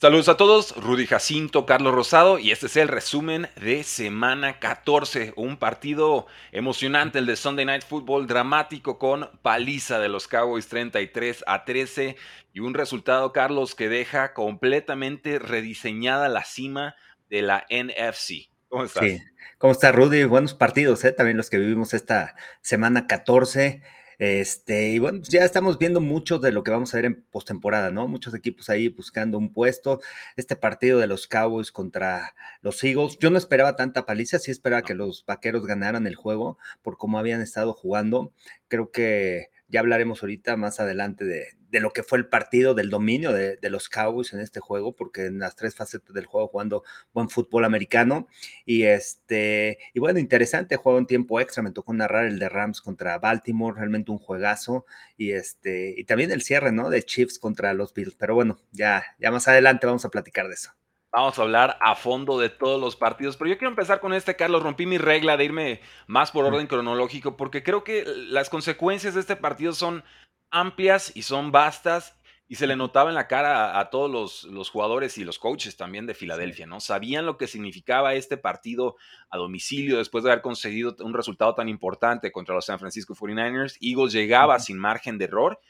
Saludos a todos, Rudy Jacinto, Carlos Rosado y este es el resumen de semana 14, un partido emocionante el de Sunday Night Football, dramático con paliza de los Cowboys 33 a 13 y un resultado, Carlos, que deja completamente rediseñada la cima de la NFC. ¿Cómo estás? Sí. ¿Cómo está Rudy? Buenos partidos, ¿eh? también los que vivimos esta semana 14. Este, y bueno, pues ya estamos viendo mucho de lo que vamos a ver en postemporada, ¿no? Muchos equipos ahí buscando un puesto. Este partido de los Cowboys contra los Eagles, yo no esperaba tanta paliza, sí esperaba que los vaqueros ganaran el juego por cómo habían estado jugando. Creo que ya hablaremos ahorita más adelante de, de lo que fue el partido, del dominio de, los Cowboys en este juego, porque en las tres facetas del juego jugando buen fútbol americano. Y este, y bueno, interesante juego en tiempo extra. Me tocó narrar el de Rams contra Baltimore, realmente un juegazo. Y este, y también el cierre, ¿no? De Chiefs contra los Bills. Pero bueno, ya, ya más adelante vamos a platicar de eso. Vamos a hablar a fondo de todos los partidos, pero yo quiero empezar con este, Carlos. Rompí mi regla de irme más por orden cronológico, porque creo que las consecuencias de este partido son amplias y son vastas y se le notaba en la cara a, todos los, jugadores y los coaches también de Filadelfia, ¿no? Sabían lo que significaba este partido a domicilio después de haber conseguido un resultado tan importante contra los San Francisco 49ers. Eagles llegaba sin margen de error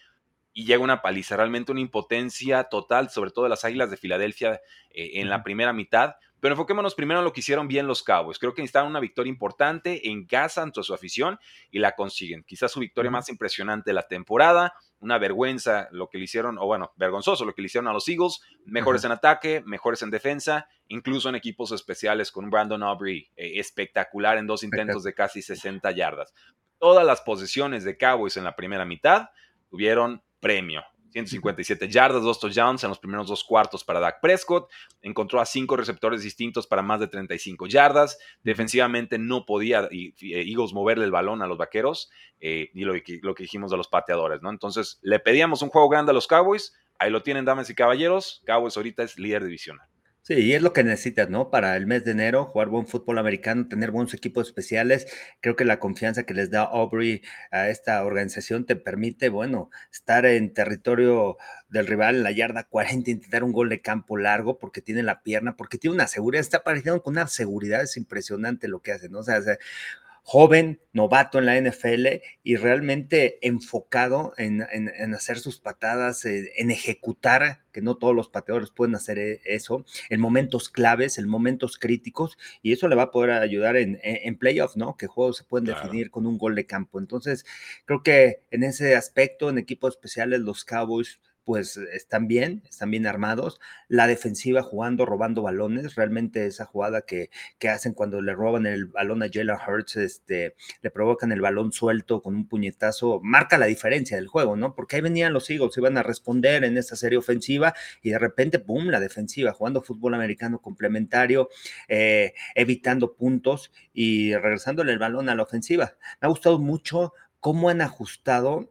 y llega una paliza, realmente una impotencia total, sobre todo de las Águilas de Filadelfia eh, en la primera mitad. Pero enfoquémonos primero en lo que hicieron bien los Cowboys. Creo que necesitaron una victoria importante en casa ante su afición y la consiguen. Quizás su victoria más impresionante de la temporada. Una vergüenza lo que le hicieron, o bueno, vergonzoso lo que le hicieron a los Eagles. Mejores en ataque, mejores en defensa, incluso en equipos especiales con un Brandon Aubrey eh, espectacular en dos intentos de casi 60 yardas. Todas las posiciones de Cowboys en la primera mitad tuvieron premio. 157 yardas, dos touchdowns en los primeros dos cuartos para Dak Prescott. Encontró a cinco receptores distintos para más de 35 yardas. Defensivamente no podía eh, Eagles moverle el balón a los vaqueros eh, y lo, lo, que dijimos de los pateadores, ¿no? Entonces le pedíamos un juego grande a los Cowboys. Ahí lo tienen, damas y caballeros. Cowboys ahorita es líder divisional. Sí, y es lo que necesitas, ¿no? Para el mes de enero, jugar buen fútbol americano, tener buenos equipos especiales. Creo que la confianza que les da Aubrey a esta organización te permite, bueno, estar en territorio del rival en la yarda 40, intentar un gol de campo largo porque tiene la pierna, porque tiene una seguridad, está apareciendo con una seguridad, es impresionante lo que hace, ¿no? O sea, joven, novato en la NFL y realmente enfocado en, hacer sus patadas, eh, en ejecutar, que no todos los pateadores pueden hacer eh, eso, en momentos claves, en momentos críticos, y eso le va a poder ayudar en, en playoffs, ¿no? Que juegos se pueden definir con un gol de campo. Entonces, creo que en ese aspecto, en equipos especiales, los Cowboys pues están bien, están bien armados. La defensiva jugando, robando balones, realmente esa jugada que, que hacen cuando le roban el balón a Jalen Hurts, este, le provocan el balón suelto con un puñetazo, marca la diferencia del juego, ¿no? Porque ahí venían los Eagles, iban a responder en esta serie ofensiva y de repente, ¡pum!, la defensiva, jugando fútbol americano complementario, eh, evitando puntos y regresándole el balón a la ofensiva. Me ha gustado mucho cómo han ajustado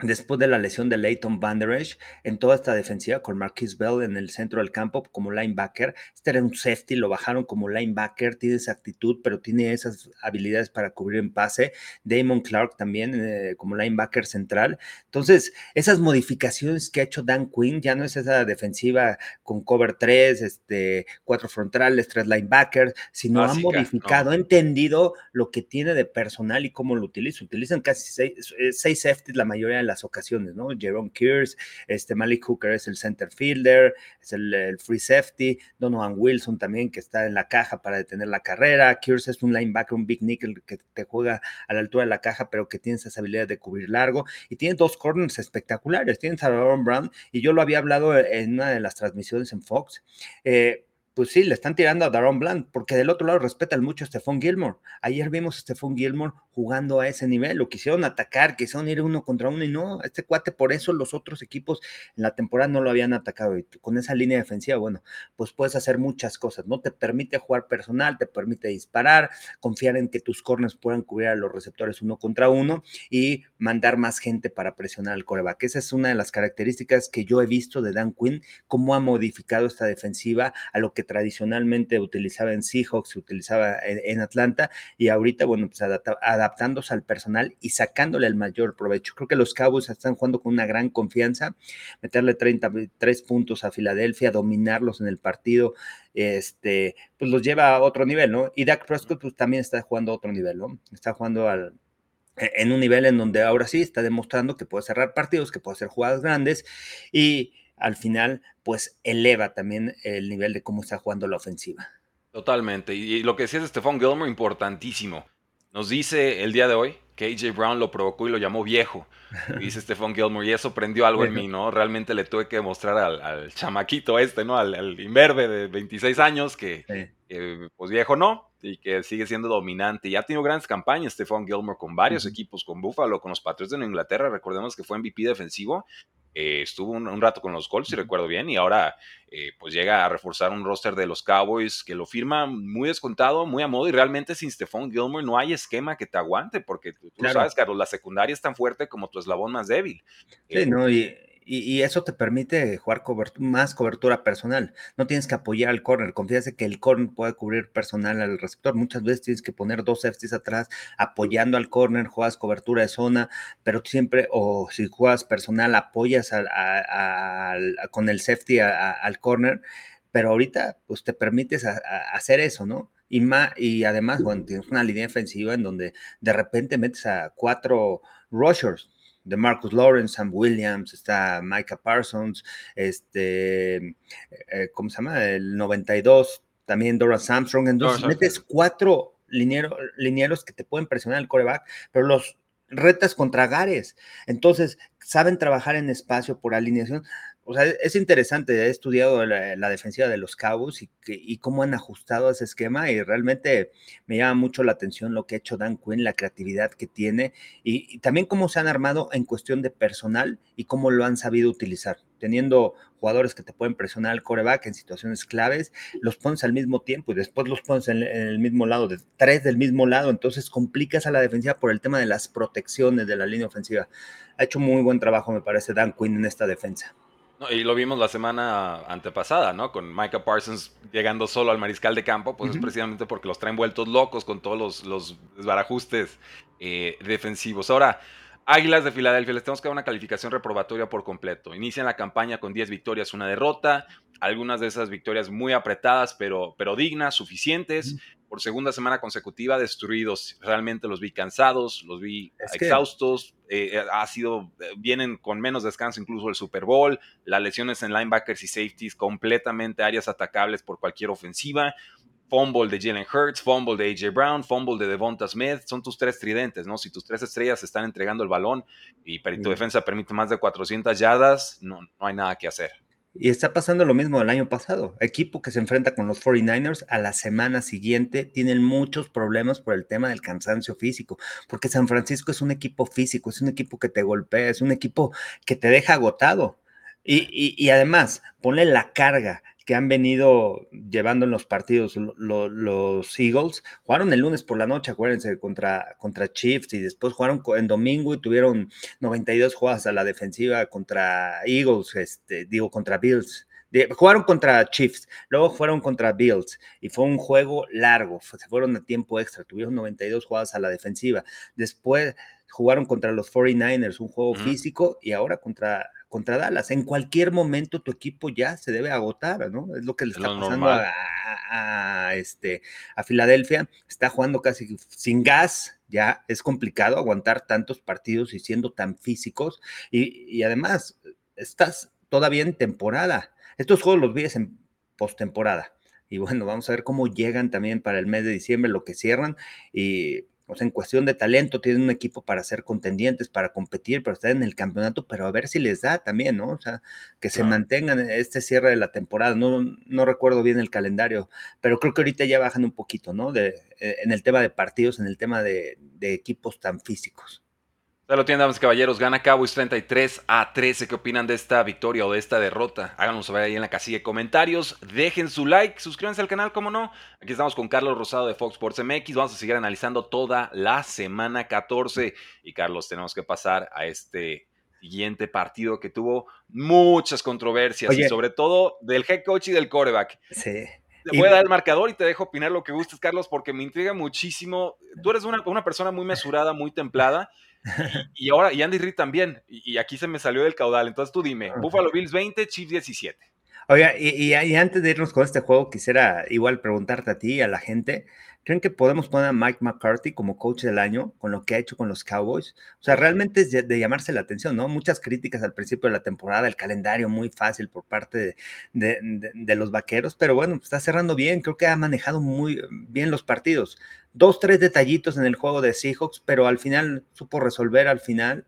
después de la lesión de Leighton Vanderage en toda esta defensiva con Marquis Bell en el centro del campo como linebacker. Este era un safety, lo bajaron como linebacker, tiene esa actitud, pero tiene esas habilidades para cubrir en pase. Damon Clark también eh, como linebacker central. Entonces, esas modificaciones que ha hecho Dan Quinn ya no es esa defensiva con cover 3, este, cuatro frontales, tres linebackers, sino han modificado, ha entendido lo que tiene de personal y cómo lo utiliza. Utilizan casi seis, eh, seis safeties la mayoría de las ocasiones, ¿no? Jerome Kears, este Malik Hooker es el center fielder, es el, free safety, Donovan Wilson también que está en la caja para detener la carrera, Kears es un linebacker, un big nickel que te juega a la altura de la caja, pero que tiene esa habilidad de cubrir largo y tiene dos corners espectaculares, tiene a Brown y yo lo había hablado en una de las transmisiones en Fox. Eh, pues sí, le están tirando a Daron Bland, porque del otro lado respetan mucho a Stephon Gilmore. Ayer vimos a Stephon Gilmore jugando a ese nivel, lo quisieron atacar, quisieron ir uno contra uno y no, este cuate, por eso los otros equipos en la temporada no lo habían atacado. Y con esa línea defensiva, bueno, pues puedes hacer muchas cosas, ¿no? Te permite jugar personal, te permite disparar, confiar en que tus corners puedan cubrir a los receptores uno contra uno y mandar más gente para presionar al coreback. Esa es una de las características que yo he visto de Dan Quinn, cómo ha modificado esta defensiva a lo que tradicionalmente utilizaba en Seahawks, se utilizaba en, Atlanta, y ahorita, bueno, pues adaptándose al personal y sacándole el mayor provecho. Creo que los Cowboys están jugando con una gran confianza, meterle 33 puntos a Filadelfia, dominarlos en el partido, este, pues los lleva a otro nivel, ¿no? Y Dak Prescott pues también está jugando a otro nivel, ¿no? Está jugando al, e, en un nivel en donde ahora sí está demostrando que puede cerrar partidos, que puede hacer jugadas grandes y al final, pues eleva también el nivel de cómo está jugando la ofensiva. Totalmente. Y, lo que decía de Stephon Gilmore, importantísimo. Nos dice el día de hoy que AJ Brown lo provocó y lo llamó viejo. dice Stephon Gilmore, y eso prendió algo en mí, ¿no? Realmente le tuve que demostrar al, chamaquito este, ¿no? Al, al, imberbe de 26 años que, pues viejo no, y que sigue siendo dominante. Ya ha tenido grandes campañas Stephon Gilmore con varios equipos, con Buffalo, con los Patriots de Inglaterra. Recordemos que fue MVP defensivo eh, estuvo un, rato con los Colts, si recuerdo bien, y ahora eh, pues llega a reforzar un roster de los Cowboys que lo firma muy descontado, muy a modo, y realmente sin Stephon Gilmore no hay esquema que te aguante, porque tú, sabes, Carlos, la secundaria es tan fuerte como tu eslabón más débil. Sí, no, y y, eso te permite jugar más cobertura personal. No tienes que apoyar al corner. Confías que el corner puede cubrir personal al receptor. Muchas veces tienes que poner dos safeties atrás apoyando al corner, juegas cobertura de zona, pero siempre, o si juegas personal, apoyas con el safety al corner. Pero ahorita, pues te permites hacer eso, ¿no? Y, y además, bueno, tienes una línea defensiva en donde de repente metes a cuatro rushers de Marcus Lawrence, Sam Williams, está Micah Parsons, este, eh, ¿cómo se llama? El 92, también Dora Armstrong. Entonces metes cuatro linieros que te pueden presionar el coreback, pero los retas contra Gares. Entonces, saben trabajar en espacio por alineación o sea, es interesante, he estudiado la, defensiva de los Cowboys y, cómo han ajustado ese esquema y realmente me llama mucho la atención lo que ha hecho Dan Quinn, la creatividad que tiene y, también cómo se han armado en cuestión de personal y cómo lo han sabido utilizar. Teniendo jugadores que te pueden presionar al coreback en situaciones claves, los pones al mismo tiempo y después los pones en el mismo lado, de tres del mismo lado, entonces complicas a la defensiva por el tema de las protecciones de la línea ofensiva. Ha hecho muy buen trabajo, me parece, Dan Quinn en esta defensa y lo vimos la semana antepasada, ¿no? Con Micah Parsons llegando solo al mariscal de campo, pues es precisamente porque los traen vueltos locos con todos los, los desbarajustes eh, defensivos. Ahora, Águilas de Filadelfia, les tenemos que dar una calificación reprobatoria por completo. Inician la campaña con 10 victorias, una derrota, algunas de esas victorias muy apretadas, pero, pero dignas, suficientes por segunda semana consecutiva destruidos. Realmente los vi cansados, los vi exhaustos. Eh, eh, ha sido, eh, vienen con menos descanso incluso el Super Bowl. Las lesiones en linebackers y safeties completamente áreas atacables por cualquier ofensiva. Fumble de Jalen Hurts, fumble de AJ Brown, fumble de Devonta Smith, son tus tres tridentes, ¿no? Si tus tres estrellas están entregando el balón y tu defensa permite más de 400 yardas, no, no hay nada que hacer. Y está pasando lo mismo del año pasado. Equipo que se enfrenta con los 49ers a la semana siguiente tienen muchos problemas por el tema del cansancio físico, porque San Francisco es un equipo físico, es un equipo que te golpea, es un equipo que te deja agotado. Y, y además, ponle la carga que han venido llevando en los partidos los Eagles. Jugaron el lunes por la noche, acuérdense, contra, contra Chiefs y después jugaron en domingo y tuvieron 92 jugadas a la defensiva contra Eagles, este, digo, contra Bills. jugaron contra Chiefs, luego fueron contra Bills y fue un juego largo, se fueron a tiempo extra, tuvieron 92 jugadas a la defensiva. Después jugaron contra los 49ers, un juego físico, y ahora contra contra Dallas. En cualquier momento tu equipo ya se debe agotar, ¿no? Es lo que le está pasando a, este, a Filadelfia. Está jugando casi sin gas, ya es complicado aguantar tantos partidos y siendo tan físicos. Y, además, estás todavía en temporada. Estos juegos los vives en postemporada. Y bueno, vamos a ver cómo llegan también para el mes de diciembre, lo que cierran. Y o sea, en cuestión de talento, tienen un equipo para ser contendientes, para competir, para estar en el campeonato, pero a ver si les da también, ¿no? O sea, que se mantengan este cierre de la temporada. No, no recuerdo bien el calendario, pero creo que ahorita ya bajan un poquito, ¿no? De, eh, en el tema de partidos, en el tema de, de equipos tan físicos. Ya lo tienen, damas y caballeros. Gana Cowboys 33 a 13. ¿Qué opinan de esta victoria o de esta derrota? Háganos saber ahí en la casilla de comentarios. Dejen su like, suscríbanse al canal, como no. Aquí estamos con Carlos Rosado de Fox Sports MX. Vamos a seguir analizando toda la semana 14. Y Carlos, tenemos que pasar a este siguiente partido que tuvo muchas controversias y sobre todo del head coach y del quarterback. Sí. Te voy a dar el marcador y te dejo opinar lo que gustes, Carlos, porque me intriga muchísimo. Tú eres una, una persona muy mesurada, muy templada. Y, ahora, y Andy Reid también. Y, aquí se me salió del caudal. Entonces tú dime, Buffalo Bills 20, Chiefs 17. Oiga, y, y, antes de irnos con este juego, quisiera igual preguntarte a ti y a la gente, ¿creen que podemos poner a Mike McCarthy como coach del año con lo que ha hecho con los Cowboys? O sea, realmente es de, llamarse la atención, ¿no? Muchas críticas al principio de la temporada, el calendario muy fácil por parte de, de los vaqueros, pero bueno, está cerrando bien, creo que ha manejado muy bien los partidos dos, tres detallitos en el juego de Seahawks, pero al final supo resolver al final.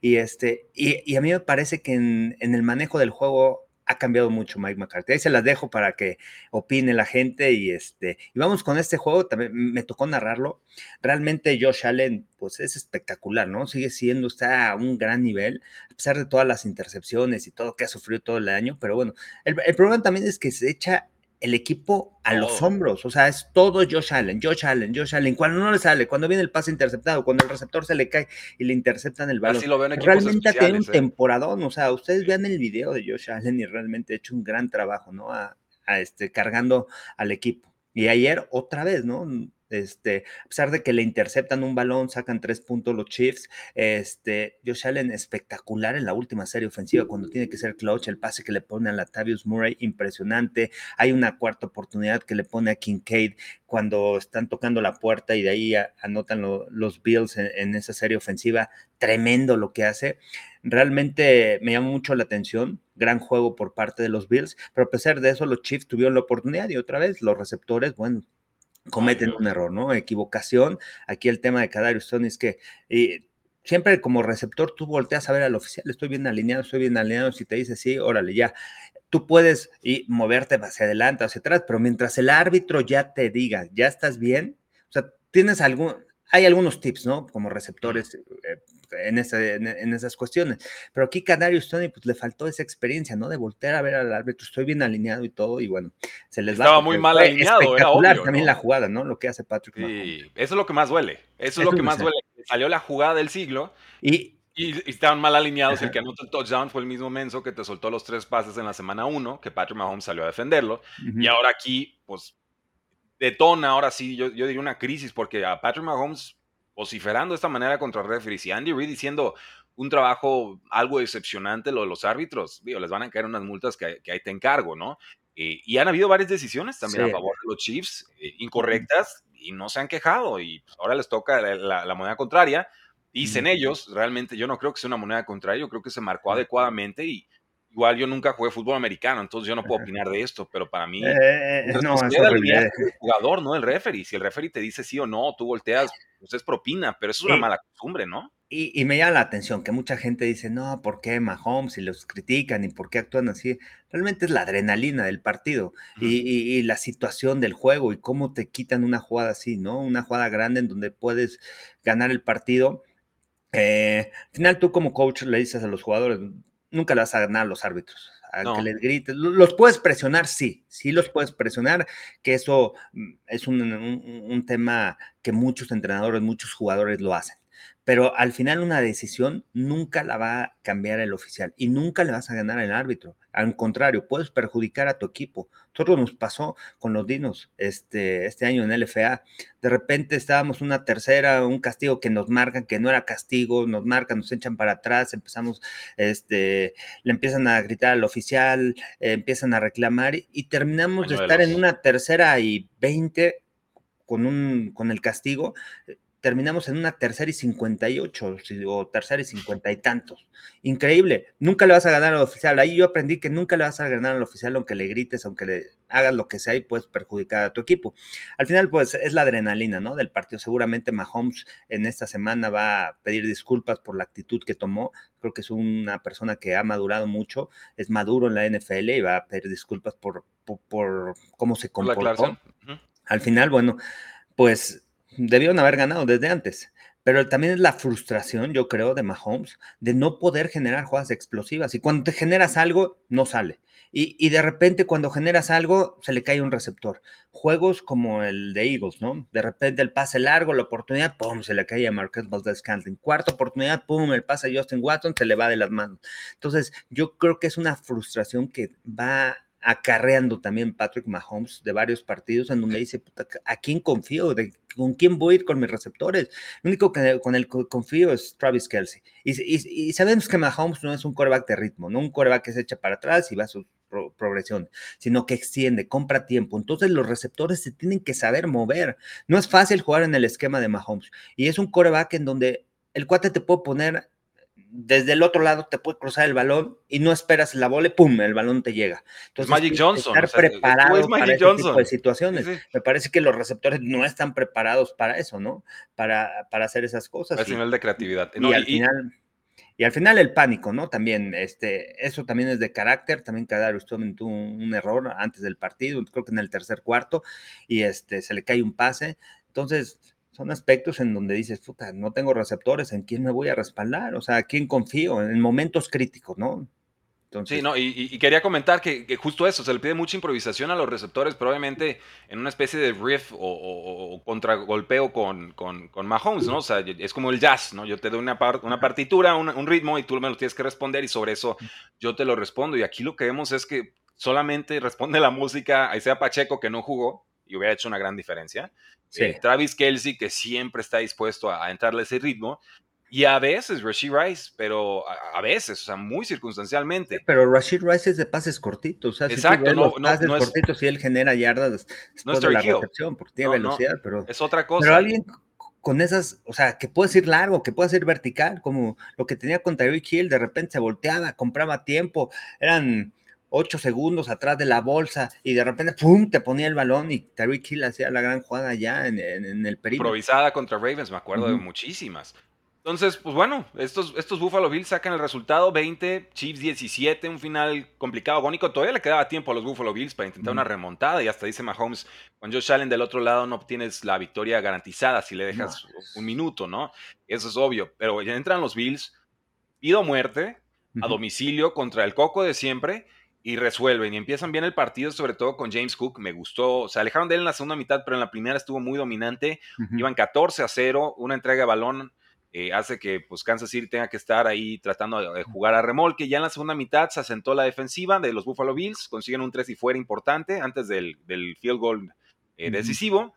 Y, este, y, a mí me parece que en, el manejo del juego ha cambiado mucho Mike McCarthy. Ahí se las dejo para que opine la gente y este y vamos con este juego, también me tocó narrarlo. Realmente Josh Allen pues es espectacular, ¿no? Sigue siendo está a un gran nivel a pesar de todas las intercepciones y todo que ha sufrido todo el año, pero bueno, el, el problema también es que se echa el equipo a los hombros, o sea, es todo Josh Allen, Josh Allen, Josh Allen, cuando no le sale, cuando viene el pase interceptado, cuando el receptor se le cae y le interceptan el balón. realmente ha tenido un ¿eh? temporadón, o sea, ustedes vean el video de Josh Allen y realmente ha hecho un gran trabajo, ¿no? A, a este, cargando al equipo. Y ayer otra vez, ¿no? Este, a pesar de que le interceptan un balón, sacan tres puntos los Chiefs. Este, Josh Allen espectacular en la última serie ofensiva cuando tiene que ser clutch, el pase que le pone a Latavius Murray, impresionante. Hay una cuarta oportunidad que le pone a Kincaid cuando están tocando la puerta y de ahí anotan los Bills en, esa serie ofensiva. Tremendo lo que hace. Realmente me llama mucho la atención. Gran juego por parte de los Bills, pero a pesar de eso, los Chiefs tuvieron la oportunidad y otra vez los receptores, bueno, cometen un error, ¿no? Equivocación. Aquí el tema de Kadarius Stone es que eh, siempre como receptor tú volteas a ver al oficial, estoy bien alineado, estoy bien alineado, si te dice sí, órale, ya. Tú puedes y moverte hacia adelante, hacia atrás, pero mientras el árbitro ya te diga, ya estás bien, o sea, tienes algún, hay algunos tips, ¿no? Como receptores eh, en, en, esas cuestiones. Pero aquí Canario Tony, pues le faltó esa experiencia, ¿no? De voltear a ver al árbitro, estoy bien alineado y todo, y bueno, se les va. Estaba muy mal alineado, era obvio, también la jugada, ¿no? Lo que hace Patrick Sí, eso es lo que más duele. Eso, es lo que más duele. Salió la jugada del siglo. Y, y, estaban mal alineados. El que anotó el touchdown fue el mismo Menso que te soltó los tres pases en la semana uno, que Patrick Mahomes salió a defenderlo. Y ahora aquí, pues, detona, ahora sí, yo, yo diría una crisis, porque a Patrick Mahomes vociferando de esta manera contra el referee. Y Andy Reid diciendo un trabajo algo decepcionante lo de los árbitros, digo, les van a caer unas multas que, que ahí te encargo, ¿no? Eh, y han habido varias decisiones también a favor de los Chiefs, eh, incorrectas, y no se han quejado. Y pues, ahora les toca la, moneda contraria. Dicen ellos, realmente yo no creo que sea una moneda contraria, yo creo que se marcó adecuadamente y igual yo nunca jugué fútbol americano, entonces yo no puedo opinar de esto, pero para mí eh, no, es el jugador, no el referee. Si el referee te dice sí o no, tú volteas pues es propina, pero eso es una mala costumbre, ¿no? Y, me llama la atención que mucha gente dice, no, ¿por qué Mahomes? Y los critican y por qué actúan así. Realmente es la adrenalina del partido y, la situación del juego y cómo te quitan una jugada así, ¿no? Una jugada grande en donde puedes ganar el partido. Eh, al final tú como coach le dices a los jugadores, nunca le vas a ganar a los árbitros que les grites. Los puedes presionar, sí, sí los puedes presionar, que eso mm, es un, tema que muchos entrenadores, muchos jugadores lo hacen pero al final una decisión nunca la va a cambiar el oficial y nunca le vas a ganar el árbitro. Al contrario, puedes perjudicar a tu equipo. Todo nos pasó con los Dinos este, este año en LFA. De repente estábamos una tercera, un castigo que nos marcan, que no era castigo, nos marcan, nos echan para atrás, empezamos, este, le empiezan a gritar al oficial, eh, empiezan a reclamar y terminamos de estar en una tercera y veinte con, un, con el castigo terminamos en una tercera y 58 o tercera y cincuenta y tantos. Increíble. Nunca le vas a ganar al oficial. Ahí yo aprendí que nunca le vas a ganar al oficial aunque le grites, aunque le hagas lo que sea y puedes perjudicar a tu equipo. Al final, pues es la adrenalina, ¿no? Del partido. Seguramente Mahomes en esta semana va a pedir disculpas por la actitud que tomó. Creo que es una persona que ha madurado mucho, es maduro en la NFL y va a pedir disculpas por, por, cómo se comportó. Al final, bueno, pues debieron haber ganado desde antes. Pero también es la frustración, yo creo, de Mahomes de no poder generar jugadas explosivas. Y cuando te generas algo, no sale. Y, de repente cuando generas algo, se le cae un receptor. Juegos como el de Eagles, ¿no? De repente el pase largo, la oportunidad, ¡pum! Se le cae a Marquez Valdez Cantlin. Cuarta oportunidad, ¡pum! El pase a Justin Watson se le va de las manos. Entonces, yo creo que es una frustración que va acarreando también Patrick Mahomes de varios partidos en donde dice, ¿a quién confío? ¿De, ¿Con quién voy a ir con mis receptores? Lo único que con el que confío es Travis Kelsey. Y, sabemos que Mahomes no es un coreback de ritmo, no un coreback que se echa para atrás y va a su progresión, sino que extiende, compra tiempo. Entonces los receptores se tienen que saber mover. No es fácil jugar en el esquema de Mahomes. Y es un coreback en donde el cuate te puede poner desde el otro lado te puede cruzar el balón y no esperas la bola, ¡pum! El balón te llega. Entonces, Magic Johnson. Estar preparado para ese tipo de situaciones. Me parece que los receptores no están preparados para eso, ¿no? Para, para hacer esas cosas. A nivel de creatividad. y, al final, y al final el pánico, ¿no? También, este, eso también es de carácter. También Kadarius Tobin tuvo un, un, error antes del partido, creo que en el tercer cuarto, y este, se le cae un pase. Entonces, son aspectos en donde dices, puta, no tengo receptores, ¿en quién me voy a respaldar? O sea, ¿a quién confío? En momentos críticos, ¿no? Entonces... Sí, no, y, quería comentar que, justo eso, se le pide mucha improvisación a los receptores, pero obviamente en una especie de riff o, contragolpeo con, con, con, Mahomes, ¿no? O sea, es como el jazz, ¿no? Yo te doy una, una partitura, un, ritmo y tú me lo tienes que responder y sobre eso yo te lo respondo. Y aquí lo que vemos es que solamente responde la música, ahí sea Pacheco que no jugó y hubiera hecho una gran diferencia. Eh, Travis Kelsey, que siempre está dispuesto a, entrarle ese ritmo. Y a veces Rashid Rice, pero a, veces, o sea, muy circunstancialmente. Pero Rashid Rice es de pases cortitos. O sea, Exacto, si no, pases cortitos y él genera yardas después de la recepción, porque tiene velocidad, pero. Es otra cosa. Pero alguien con esas, o sea, que puede ser largo, que puede ser vertical, como lo que tenía con Tyreek Hill, de repente se volteaba, compraba tiempo, eran ocho segundos atrás de la bolsa y de repente, ¡pum!, te ponía el balón y Tariq Hill hacía la gran jugada ya en, el perímetro. Improvisada contra Ravens, me acuerdo de muchísimas. Entonces, pues bueno, estos, estos Buffalo Bills sacan el resultado 20, Chiefs 17, un final complicado, agónico. Todavía le quedaba tiempo a los Buffalo Bills para intentar una remontada y hasta dice Mahomes, con Josh Allen del otro lado no obtienes la victoria garantizada si le dejas un minuto, ¿no? Eso es obvio, pero ya entran los Bills, pido muerte, a domicilio contra el Coco de siempre y resuelven y empiezan bien el partido, sobre todo con James Cook. Me gustó, se alejaron de él en la segunda mitad, pero en la primera estuvo muy dominante. Iban 14 a 0, una entrega de balón eh, hace que pues, Kansas City tenga que estar ahí tratando de jugar a remolque. Ya en la segunda mitad se asentó la defensiva de los Buffalo Bills, consiguen un 3 y fuera importante antes del, field goal eh, decisivo.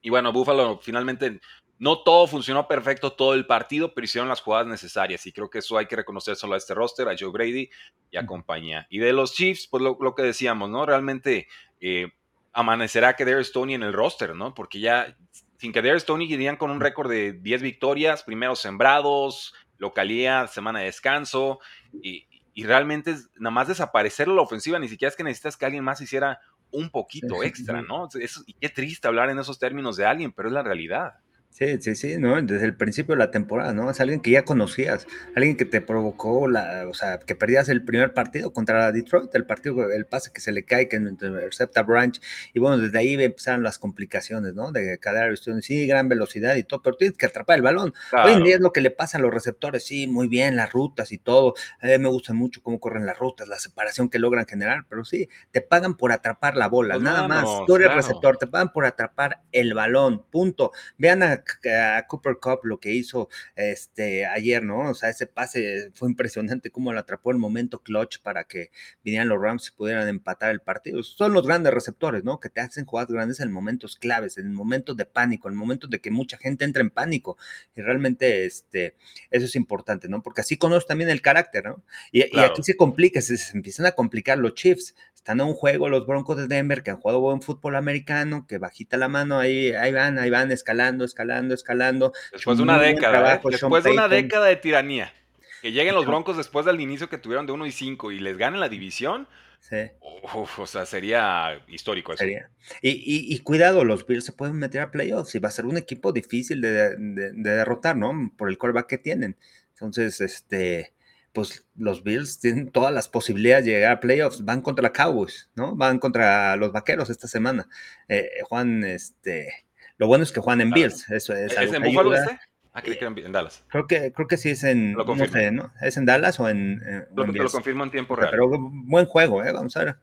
Y bueno, Buffalo finalmente no todo funcionó perfecto todo el partido, pero hicieron las jugadas necesarias y creo que eso hay que reconocer solo a este roster, a Joe Brady y a compañía. Y de los Chiefs, pues lo, que decíamos, ¿no? Realmente eh, amanecerá que Darius Tony en el roster, ¿no? Porque ya sin que Darius Tony irían con un récord de 10 victorias, primeros sembrados, localía, semana de descanso y, realmente nada más desaparecer la ofensiva, ni siquiera es que necesitas que alguien más hiciera un poquito extra, ¿no? y qué triste hablar en esos términos de alguien, pero es la realidad. Sí, sí, sí, ¿no? Desde el principio de la temporada, ¿no? Es alguien que ya conocías, alguien que te provocó la, o sea, que perdías el primer partido contra Detroit, el partido, el pase que se le cae, que intercepta Branch, y bueno, desde ahí empezaron las complicaciones, ¿no? De cada sí, gran velocidad y todo, pero tienes que atrapar el balón. Hoy en día es lo que le pasa a los receptores, sí, muy bien, las rutas y todo. A mí me gusta mucho cómo corren las rutas, la separación que logran generar, pero sí, te pagan por atrapar la bola, pues nada más. Tú eres receptor, te pagan por atrapar el balón, punto. Vean a a Cooper Cup lo que hizo este, ayer, ¿no? O sea, ese pase fue impresionante cómo lo atrapó el momento clutch para que vinieran los Rams y pudieran empatar el partido. Son los grandes receptores, ¿no? Que te hacen jugadas grandes en momentos claves, en momentos de pánico, en momentos de que mucha gente entra en pánico. Y realmente este, eso es importante, ¿no? Porque así conoces también el carácter, ¿no? Y, aquí se complica, se, se empiezan a complicar los Chiefs están en un juego los Broncos de Denver que han jugado buen fútbol americano, que bajita la mano, ahí, ahí van, ahí van escalando, escalando escalando, escalando. Después de una década, ¿eh? después de una década de tiranía. Que lleguen los Broncos después del inicio que tuvieron de 1 y 5 y les ganen la división. Sí. o sea, sería histórico eso. Y, cuidado, los Bills se pueden meter a playoffs y va a ser un equipo difícil de, derrotar, ¿no? Por el coreback que tienen. Entonces, este, pues los Bills tienen todas las posibilidades de llegar a playoffs. Van contra Cowboys, ¿no? Van contra los Vaqueros esta semana. Eh, Juan, este, lo bueno es que juegan en Bills. Eso es. ¿Es en Buffalo este? Ah, creí que en Dallas. Creo que, creo que sí es en. Lo no sé, ¿no? ¿Es en Dallas o en. lo, lo confirmo en tiempo real. Pero buen juego, ¿eh? Vamos a ver.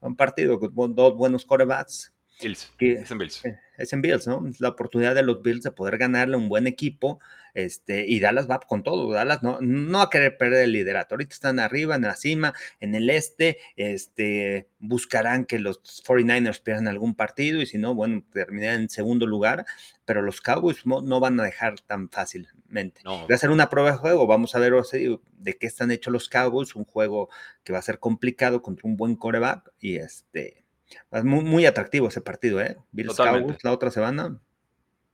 Un partido con dos buenos quarterbacks. Bills. es en Bills. Eh, es en Bills, ¿no? La oportunidad de los Bills de poder ganarle un buen equipo. Este, y Dallas va con todo. Dallas no, no va a querer perder el liderato. Ahorita están arriba, en la cima, en el este. Este, buscarán que los 49ers pierdan algún partido y si no, bueno, terminarán en segundo lugar. Pero los Cowboys no, van a dejar tan fácilmente. Va a ser una prueba de juego. Vamos a ver de qué están hechos los Cowboys. Un juego que va a ser complicado contra un buen coreback. Y este muy, muy atractivo ese partido, ¿eh? Bills Cowboys la otra semana.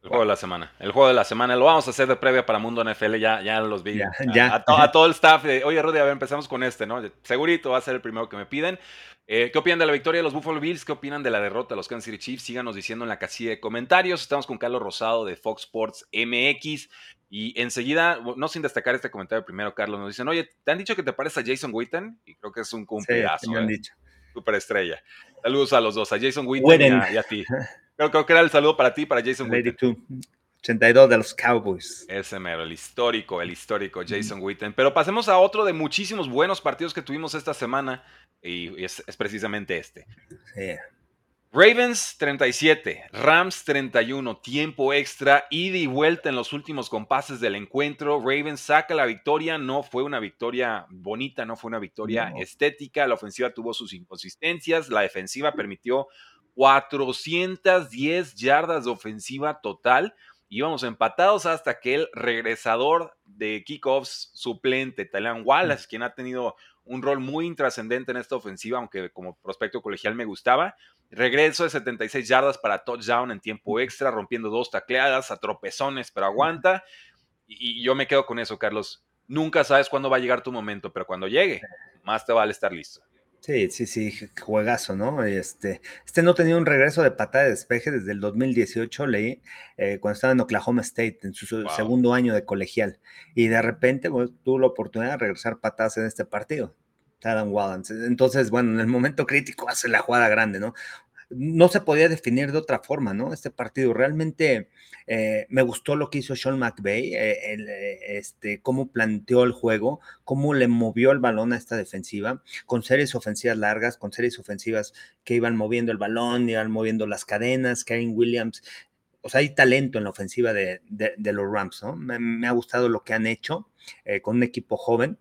El juego de la semana. El juego de la semana. Lo vamos a hacer de previa para Mundo NFL. Ya, ya los vi. Ya, A, todo el staff. Oye, Rudy, a ver, empezamos con este, ¿no? Segurito va a ser el primero que me piden. Eh, ¿Qué opinan de la victoria de los Buffalo Bills? ¿Qué opinan de la derrota de los Kansas City Chiefs? Síganos diciendo en la casilla de comentarios. Estamos con Carlos Rosado de Fox Sports MX. Y enseguida, no sin destacar este comentario primero, Carlos, nos dicen, oye, ¿te han dicho que te parece a Jason Witten? Y creo que es un cumplidazo. Sí, han ¿eh? dicho. Superestrella. Saludos a los dos, a Jason Witten y a, ti. Creo, que era el saludo para ti, para Jason Witten. 82 de los Cowboys. Ese mero, el histórico, el histórico Jason Witten. Pero pasemos a otro de muchísimos buenos partidos que tuvimos esta semana y es, es precisamente este. Sí. Ravens 37, Rams 31, tiempo extra, ida y vuelta en los últimos compases del encuentro. Ravens saca la victoria, no fue una victoria bonita, no fue una victoria estética. La ofensiva tuvo sus inconsistencias, la defensiva permitió 410 yardas de ofensiva total. Íbamos empatados hasta que el regresador de kickoffs suplente, Talan Wallace, quien ha tenido un rol muy intrascendente en esta ofensiva, aunque como prospecto colegial me gustaba, Regreso de 76 yardas para touchdown en tiempo extra, rompiendo dos tacleadas a tropezones, pero aguanta. Y, yo me quedo con eso, Carlos. Nunca sabes cuándo va a llegar tu momento, pero cuando llegue, más te vale estar listo. Sí, sí, sí, juegazo, ¿no? Este, este no tenía un regreso de patada de despeje desde el 2018, leí, eh, cuando estaba en Oklahoma State, en su segundo año de colegial. Y de repente tuvo la oportunidad de regresar patadas en este partido. Adam Wallens. Entonces, bueno, en el momento crítico hace la jugada grande, ¿no? No se podía definir de otra forma, ¿no? Este partido realmente eh, me gustó lo que hizo Sean McVay, eh, eh, este, cómo planteó el juego, cómo le movió el balón a esta defensiva, con series ofensivas largas, con series ofensivas que iban moviendo el balón, iban moviendo las cadenas, Karen Williams. O sea, hay talento en la ofensiva de, los Rams, ¿no? Me, ha gustado lo que han hecho con un equipo joven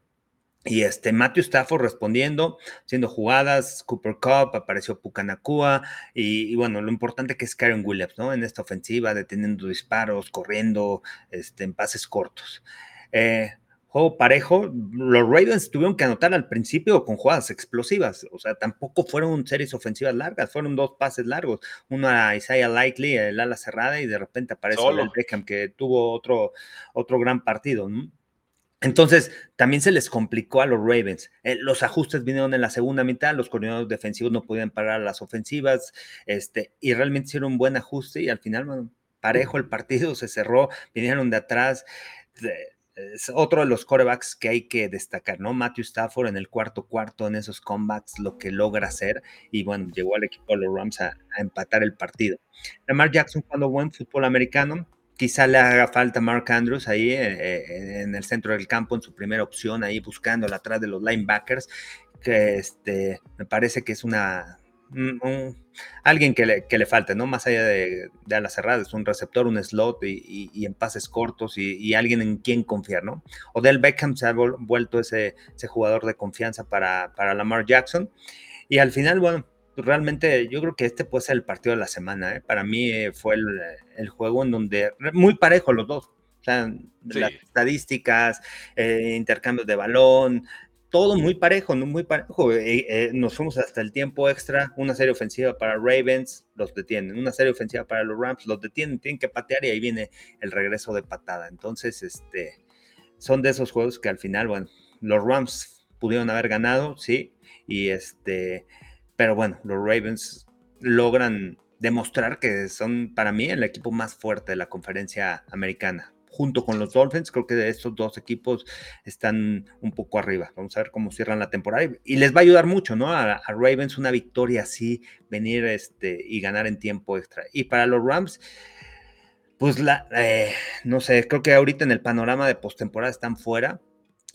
y este Matthew Stafford respondiendo, haciendo jugadas, Cooper Cup, apareció Pucanacua, y, bueno, lo importante que es Karen Williams, ¿no? En esta ofensiva, deteniendo disparos, corriendo, este, en pases cortos. Eh, juego parejo, los Ravens tuvieron que anotar al principio con jugadas explosivas, o sea, tampoco fueron series ofensivas largas, fueron dos pases largos, uno a Isaiah Likely, el ala cerrada, y de repente aparece el Beckham, que tuvo otro, otro gran partido, ¿no? Entonces, también se les complicó a los Ravens. Eh, los ajustes vinieron en la segunda mitad, los coordinadores defensivos no podían parar las ofensivas, este, y realmente hicieron un buen ajuste y al final, parejo el partido, se cerró, vinieron de atrás. es otro de los corebacks que hay que destacar, ¿no? Matthew Stafford en el cuarto cuarto, en esos comebacks, lo que logra hacer, y bueno, llegó al equipo de los Rams a, a empatar el partido. Lamar Jackson jugando buen fútbol americano, Quizá le haga falta Mark Andrews ahí eh, eh, en el centro del campo, en su primera opción, ahí buscándola atrás de los linebackers, que este, me parece que es una, alguien que le, que le falta, ¿no? Más allá de, de alas cerradas, un receptor, un slot y, en pases cortos y, alguien en quien confiar, ¿no? Odell Beckham se ha vuelto ese, ese jugador de confianza para, para Lamar Jackson. Y al final, bueno, realmente yo creo que este puede ser el partido de la semana. ¿eh? Para mí eh, fue el, juego en donde muy parejo los dos. O sea, las estadísticas, eh, intercambios de balón, todo muy parejo, ¿no? muy parejo. Eh, eh, nos fuimos hasta el tiempo extra, una serie ofensiva para Ravens, los detienen, una serie ofensiva para los Rams, los detienen, tienen que patear y ahí viene el regreso de patada. Entonces, este, son de esos juegos que al final, bueno, los Rams pudieron haber ganado, sí, y este, pero bueno, los Ravens logran demostrar que son para mí el equipo más fuerte de la conferencia americana junto con los Dolphins. Creo que estos dos equipos están un poco arriba. Vamos a ver cómo cierran la temporada. Y les va a ayudar mucho, ¿no? A, Ravens una victoria así, venir este, y ganar en tiempo extra. Y para los Rams, pues la, eh, no sé, creo que ahorita en el panorama de postemporada están fuera.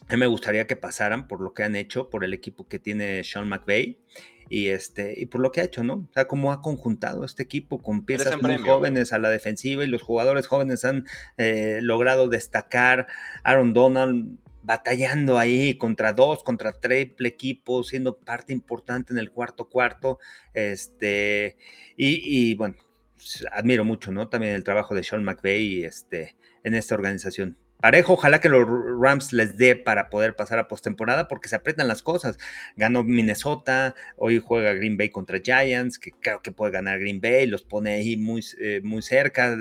A mí me gustaría que pasaran por lo que han hecho, por el equipo que tiene Sean McVay y este y por lo que ha hecho, ¿no? O sea, cómo ha conjuntado este equipo con piezas muy jóvenes a la defensiva y los jugadores jóvenes han eh, logrado destacar. Aaron Donald batallando ahí contra dos, contra triple equipo, siendo parte importante en el cuarto cuarto, este y, y bueno, admiro mucho, ¿no? También el trabajo de Sean McVay este, en esta organización parejo. Ojalá que los Rams les dé para poder pasar a postemporada porque se aprietan las cosas. Ganó Minnesota, hoy juega Green Bay contra Giants, que creo que puede ganar Green Bay, los pone ahí muy, eh, muy cerca.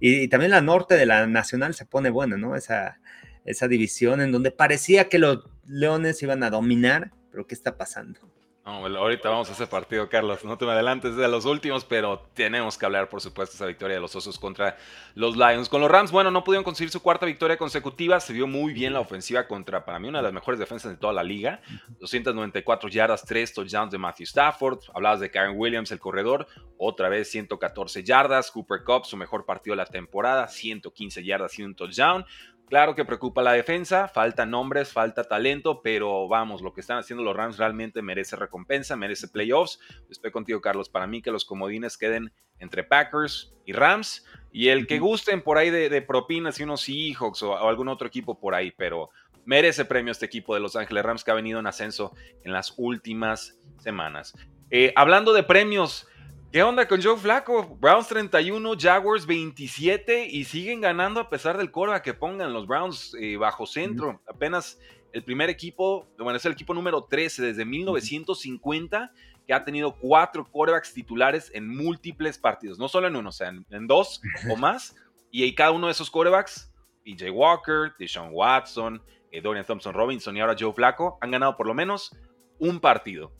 Y, también la norte de la nacional se pone buena, ¿no? Esa, esa división en donde parecía que los Leones iban a dominar, pero ¿qué está pasando? No, ahorita vamos a ese partido, Carlos. No te me adelantes de los últimos, pero tenemos que hablar, por supuesto, esa victoria de los Osos contra los Lions. Con los Rams, bueno, no pudieron conseguir su cuarta victoria consecutiva. Se vio muy bien la ofensiva contra, para mí, una de las mejores defensas de toda la liga. 294 yardas, 3 touchdowns de Matthew Stafford. Hablabas de Karen Williams, el corredor. Otra vez 114 yardas. Cooper Cup, su mejor partido de la temporada. 115 yardas y un touchdown. Claro que preocupa la defensa, falta nombres, falta talento, pero vamos, lo que están haciendo los Rams realmente merece recompensa, merece playoffs. Estoy contigo, Carlos. Para mí que los comodines queden entre Packers y Rams. Y el que gusten por ahí de, propinas y unos Seahawks o, o, algún otro equipo por ahí, pero merece premio este equipo de Los Ángeles Rams que ha venido en ascenso en las últimas semanas. Eh, hablando de premios, ¿Qué onda con Joe Flaco? Browns 31, Jaguars 27 y siguen ganando a pesar del cora que pongan los Browns eh, bajo centro. Apenas el primer equipo, bueno, es el equipo número 13 desde 1950 que ha tenido cuatro corebacks titulares en múltiples partidos, no solo en uno, o sea, en, dos o más. Y cada uno de esos corebacks, PJ Walker, Deshaun Watson, eh, Dorian Thompson Robinson y ahora Joe Flaco, han ganado por lo menos un partido.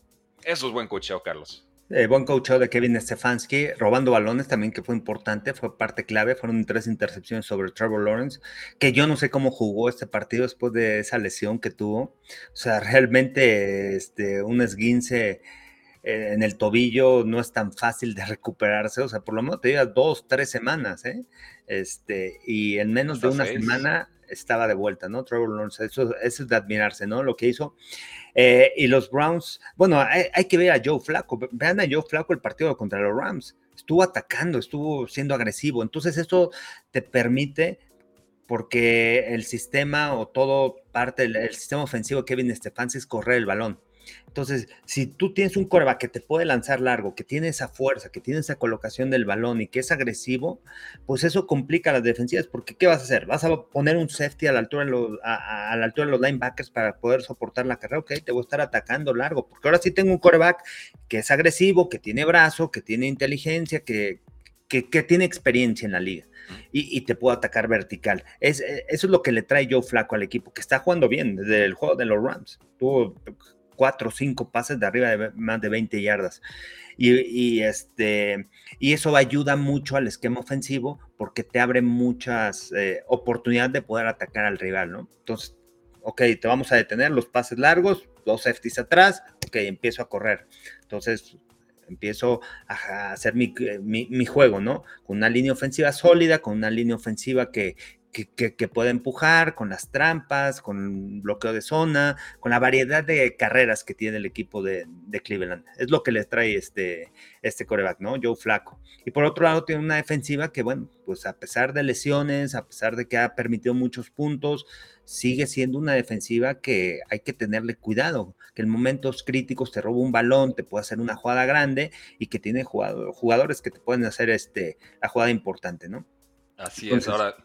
Eso es buen cocheo, Carlos. Eh, buen coacheo de Kevin Stefanski, robando balones también, que fue importante, fue parte clave. Fueron tres intercepciones sobre Trevor Lawrence, que yo no sé cómo jugó este partido después de esa lesión que tuvo. O sea, realmente este, un esguince eh, en el tobillo no es tan fácil de recuperarse. O sea, por lo menos te digas dos, tres semanas, ¿eh? Este, y en menos de una semana estaba de vuelta, ¿no? Trevor Lawrence, eso, eso es de admirarse, ¿no? Lo que hizo. Eh, y los Browns, bueno, hay, que ver a Joe Flaco. Vean a Joe Flaco el partido contra los Rams. Estuvo atacando, estuvo siendo agresivo. Entonces, esto te permite, porque el sistema o todo parte del sistema ofensivo Kevin Stefanski es correr el balón. Entonces, si tú tienes un coreback que te puede lanzar largo, que tiene esa fuerza, que tiene esa colocación del balón y que es agresivo, pues eso complica las defensivas, porque ¿qué vas a hacer? ¿Vas a poner un safety a la altura de los, a, la altura de los linebackers para poder soportar la carrera? Ok, te voy a estar atacando largo, porque ahora sí tengo un coreback que es agresivo, que tiene brazo, que tiene inteligencia, que, que, tiene experiencia en la liga. Y, te puedo atacar vertical. Es, eso es lo que le trae Joe Flaco al equipo, que está jugando bien desde el juego de los Rams. Tuvo cuatro o cinco pases de arriba de más de 20 yardas. Y, este, y eso ayuda mucho al esquema ofensivo porque te abre muchas eh, oportunidades de poder atacar al rival, ¿no? Entonces, ok, te vamos a detener los pases largos, dos safeties atrás, ok, empiezo a correr. Entonces, empiezo a hacer mi, mi, juego, ¿no? Con una línea ofensiva sólida, con una línea ofensiva que, que, puede empujar con las trampas, con bloqueo de zona, con la variedad de carreras que tiene el equipo de, Cleveland. Es lo que les trae este, este coreback, ¿no? Joe Flaco. Y por otro lado, tiene una defensiva que, bueno, pues a pesar de lesiones, a pesar de que ha permitido muchos puntos, sigue siendo una defensiva que hay que tenerle cuidado, que en momentos críticos te roba un balón, te puede hacer una jugada grande y que tiene jugadores que te pueden hacer este, la jugada importante, ¿no? Así es, ahora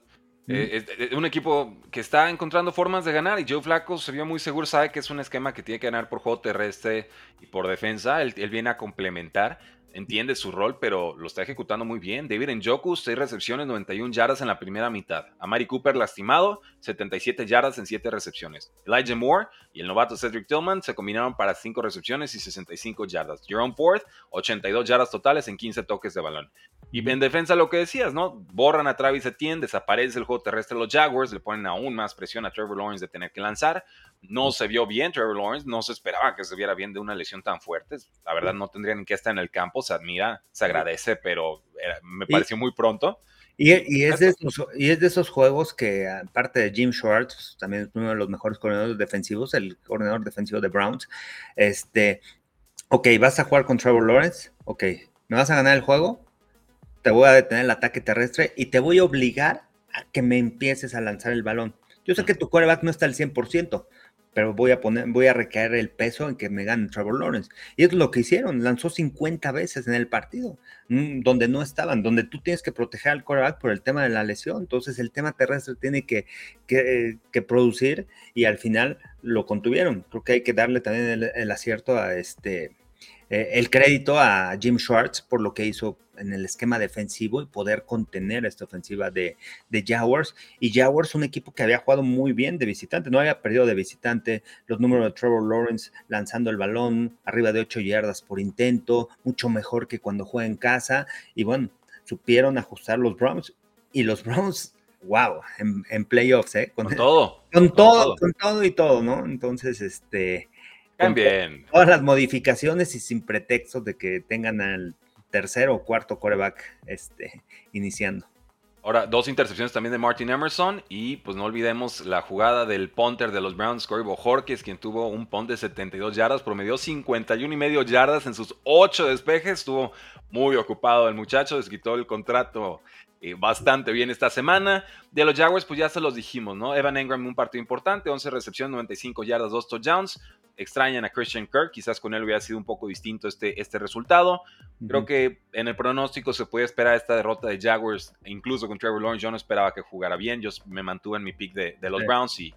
Eh, un equipo que está encontrando formas de ganar y Joe Flacco se vio muy seguro, sabe que es un esquema que tiene que ganar por juego terrestre y por defensa, él, él viene a complementar entiende su rol, pero lo está ejecutando muy bien. David Njoku, 6 recepciones, 91 yardas en la primera mitad. Amari Cooper lastimado, 77 yardas en 7 recepciones. Elijah Moore y el novato Cedric Tillman se combinaron para 5 recepciones y 65 yardas. Jerome Ford, 82 yardas totales en 15 toques de balón. Y en defensa lo que decías, ¿no? Borran a Travis Etienne, desaparece el juego terrestre de los Jaguars, le ponen aún más presión a Trevor Lawrence de tener que lanzar. No se vio bien Trevor Lawrence, no se esperaba que se viera bien de una lesión tan fuerte. La verdad no tendría ni que estar en el campo, se admira, se agradece, pero me pareció muy pronto. Y, es de esos, y es de esos juegos que, aparte de Jim Schwartz, también es uno de los mejores coordinadores defensivos, el coordinador defensivo de Browns, este, ok, vas a jugar con Trevor Lawrence, ok, ¿me vas a ganar el juego? Te voy a detener el ataque terrestre y te voy a obligar a que me empieces a lanzar el balón. Yo sé que tu quarterback no está al 100%, pero voy a poner, voy a recaer el peso en que me gane Trevor Lawrence. Y es lo que hicieron, lanzó 50 veces en el partido, mm, donde no estaban, donde tú tienes que proteger al quarterback por el tema de la lesión. Entonces el tema terrestre tiene que, que, producir y al final lo contuvieron. Creo que hay que darle también el acierto a este eh, el crédito a Jim Schwartz por lo que hizo en el esquema defensivo y poder contener esta ofensiva de, de Jaguars. Y Jaguars, un equipo que había jugado muy bien de visitante, no había perdido de visitante. Los números de Trevor Lawrence lanzando el balón arriba de 8 yardas por intento, mucho mejor que cuando juega en casa. Y bueno, supieron ajustar los Browns. Y los Browns wow, en, playoffs, ¿eh? Con, todo. Con, todo, con todo y todo, ¿no? Entonces, este, Bien. Todas las modificaciones y sin pretextos de que tengan al tercero o cuarto coreback este, iniciando. Ahora, dos intercepciones también de Martin Emerson y pues no olvidemos la jugada del punter de los Browns, Corey Bojorquez, quien tuvo un punt de 72 yardas, promedió 51 y medio yardas en sus 8 despejes, estuvo muy ocupado el muchacho, les quitó el contrato eh, bastante bien esta semana. De los Jaguars, pues ya se los dijimos, ¿no? Evan Engram, un partido importante, 11 recepciones, 95 yardas, 2 touchdowns. Extrañan a Christian Kirk, quizás con él hubiera sido un poco distinto este, este resultado. Creo que en el pronóstico se puede esperar esta derrota de Jaguars, incluso con Trevor Lawrence. Yo no esperaba que jugara bien, yo me mantuve en mi pick de, de los Browns y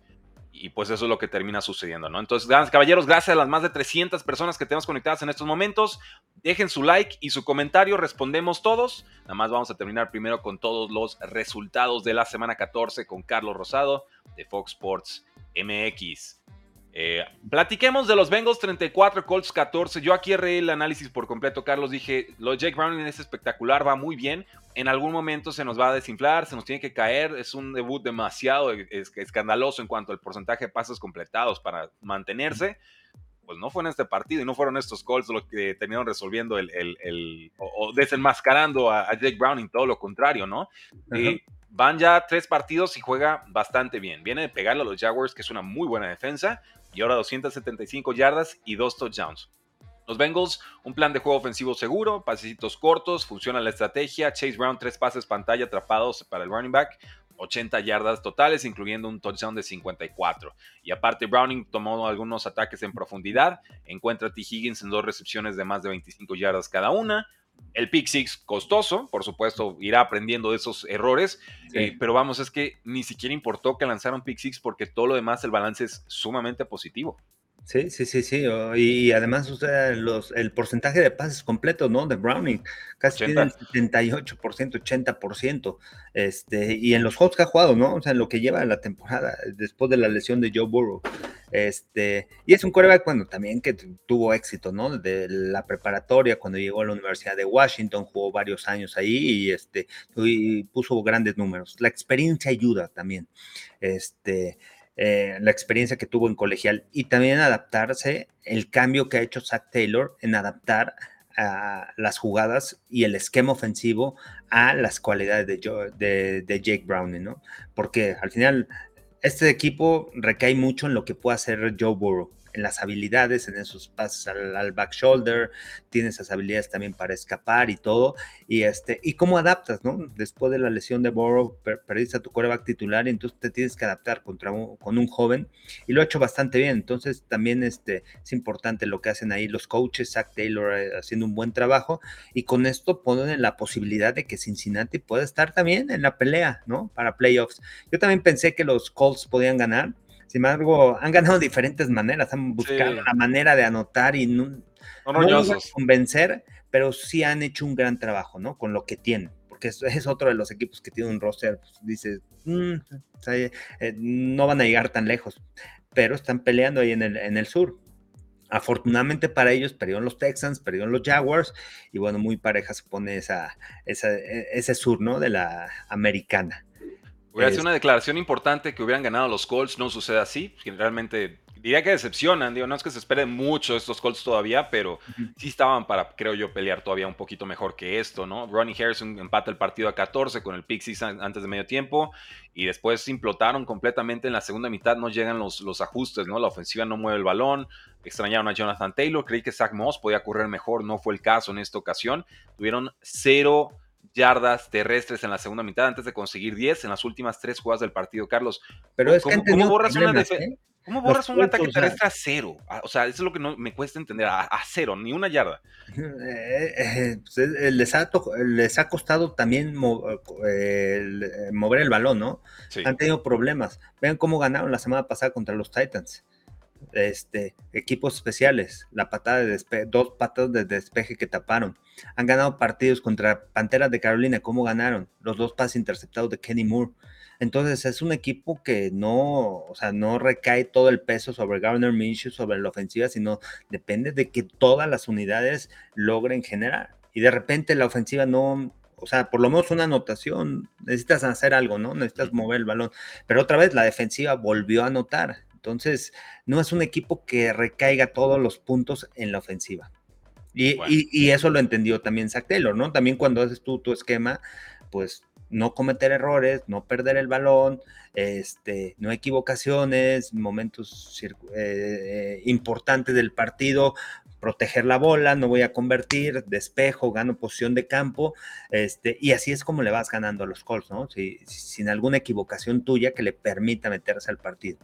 y pues eso es lo que termina sucediendo, ¿no? Entonces, caballeros, gracias a las más de 300 personas que tenemos conectadas en estos momentos. Dejen su like y su comentario, respondemos todos. Nada más vamos a terminar primero con todos los resultados de la semana 14 con Carlos Rosado de Fox Sports MX. Eh, platiquemos de los Bengals 34, Colts 14. Yo aquí erré el análisis por completo, Carlos. Dije, lo de Jake Browning es espectacular, va muy bien. En algún momento se nos va a desinflar, se nos tiene que caer. Es un debut demasiado escandaloso en cuanto al porcentaje de pasos completados para mantenerse. Pues no fue en este partido y no fueron estos Colts los que terminaron resolviendo el, el, o, desenmascarando a, Jake Browning, todo lo contrario, ¿no? Eh, van ya tres partidos y juega bastante bien. Viene de pegarle a los Jaguars, que es una muy buena defensa y ahora 275 yardas y dos touchdowns. Los Bengals, un plan de juego ofensivo seguro, pasecitos cortos, funciona la estrategia. Chase Brown, tres pases pantalla atrapados para el running back, 80 yardas totales, incluyendo un touchdown de 54. Y aparte, Browning tomó algunos ataques en profundidad. Encuentra a T. Higgins en dos recepciones de más de 25 yardas cada una. El pick six costoso, por supuesto, irá aprendiendo de esos errores, eh, pero vamos, es que ni siquiera importó que lanzaron pick six porque todo lo demás, el balance es sumamente positivo. Sí, sí, sí, sí. Y además, o sea, los, el porcentaje de pases completos, ¿no? De Browning, casi tiene 78%, 80%. Este, y en los juegos que ha jugado, ¿no? O sea, en lo que lleva la temporada, después de la lesión de Joe Burrow. Este, y es un coreback, bueno, también que tuvo éxito, ¿no? De la preparatoria, cuando llegó a la Universidad de Washington, jugó varios años ahí y, este, y puso grandes números. La experiencia ayuda también. Este, eh, la experiencia que tuvo en colegial y también adaptarse, el cambio que ha hecho Zach Taylor en adaptar a las jugadas y el esquema ofensivo a las cualidades de, de, Jake Browning, ¿no? Porque al final este equipo recae mucho en lo que puede hacer Joe Burrow, en las habilidades, en esos pases al, back shoulder, tiene esas habilidades también para escapar y todo, y este, y cómo adaptas, ¿no? Después de la lesión de Burrow, perdiste a tu coreback titular y entonces te tienes que adaptar contra con un joven, y lo ha hecho bastante bien, entonces también este, es importante lo que hacen ahí los coaches, Zach Taylor eh, haciendo un buen trabajo, y con esto ponen la posibilidad de que Cincinnati pueda estar también en la pelea, ¿no? Para playoffs. Yo también pensé que los Colts podían ganar, sin embargo, han ganado de diferentes maneras, han buscado la manera de anotar y no, no convencer, pero sí han hecho un gran trabajo, ¿no? Con lo que tienen, porque es, otro de los equipos que tiene un roster, pues, dice, mm, eh, no van a llegar tan lejos, pero están peleando ahí en el, en el sur. Afortunadamente para ellos perdieron los Texans, perdieron los Jaguars y bueno, muy pareja se pone esa, esa, e, ese sur, ¿no? De la americana. Hubiera sido una declaración importante que hubieran ganado los Colts, no sucede así, realmente diría que decepcionan, digo, no es que se esperen mucho estos Colts todavía, pero sí estaban para, creo yo, pelear todavía un poquito mejor que esto, ¿no? Ronnie Harrison empata el partido a 14 con el Pixies antes de medio tiempo y después implotaron completamente en la segunda mitad, no llegan los, los ajustes, ¿no? La ofensiva no mueve el balón, extrañaron a Jonathan Taylor, creí que Zach Moss podía correr mejor, no fue el caso en esta ocasión, tuvieron cero yardas terrestres en la segunda mitad antes de conseguir 10 en las últimas tres jugadas del partido, Carlos. Pero es que ¿cómo borras, ¿eh? ¿Cómo borras un ataque terrestre a cero? O sea, eso es lo que no, me cuesta entender, a, cero, ni una yarda. Eh, eh, pues, les, ha, les, ha, costado también mover el balón, ¿no? Han tenido problemas. Vean cómo ganaron la semana pasada contra los Titans este, equipos especiales, la patada de dos patadas de despeje que taparon. Han ganado partidos contra Panteras de Carolina, ¿cómo ganaron? Los dos pases interceptados de Kenny Moore. Entonces es un equipo que no, o sea, no recae todo el peso sobre Garner Minshew, sobre la ofensiva, sino depende de que todas las unidades logren generar. Y de repente la ofensiva no, o sea, por lo menos una anotación, necesitas hacer algo, ¿no? Necesitas mover el balón. Pero otra vez la defensiva volvió a anotar. Entonces, no es un equipo que recaiga todos los puntos en la ofensiva. Y, eso lo entendió también Zach Taylor, ¿no? También cuando haces tú tu esquema, pues no cometer errores, no perder el balón, este, no equivocaciones, momentos eh, importantes del partido, proteger la bola, no voy a convertir, despejo, gano posición de campo, este, y así es como le vas ganando a los Colts, ¿no? sin alguna equivocación tuya que le permita meterse al partido.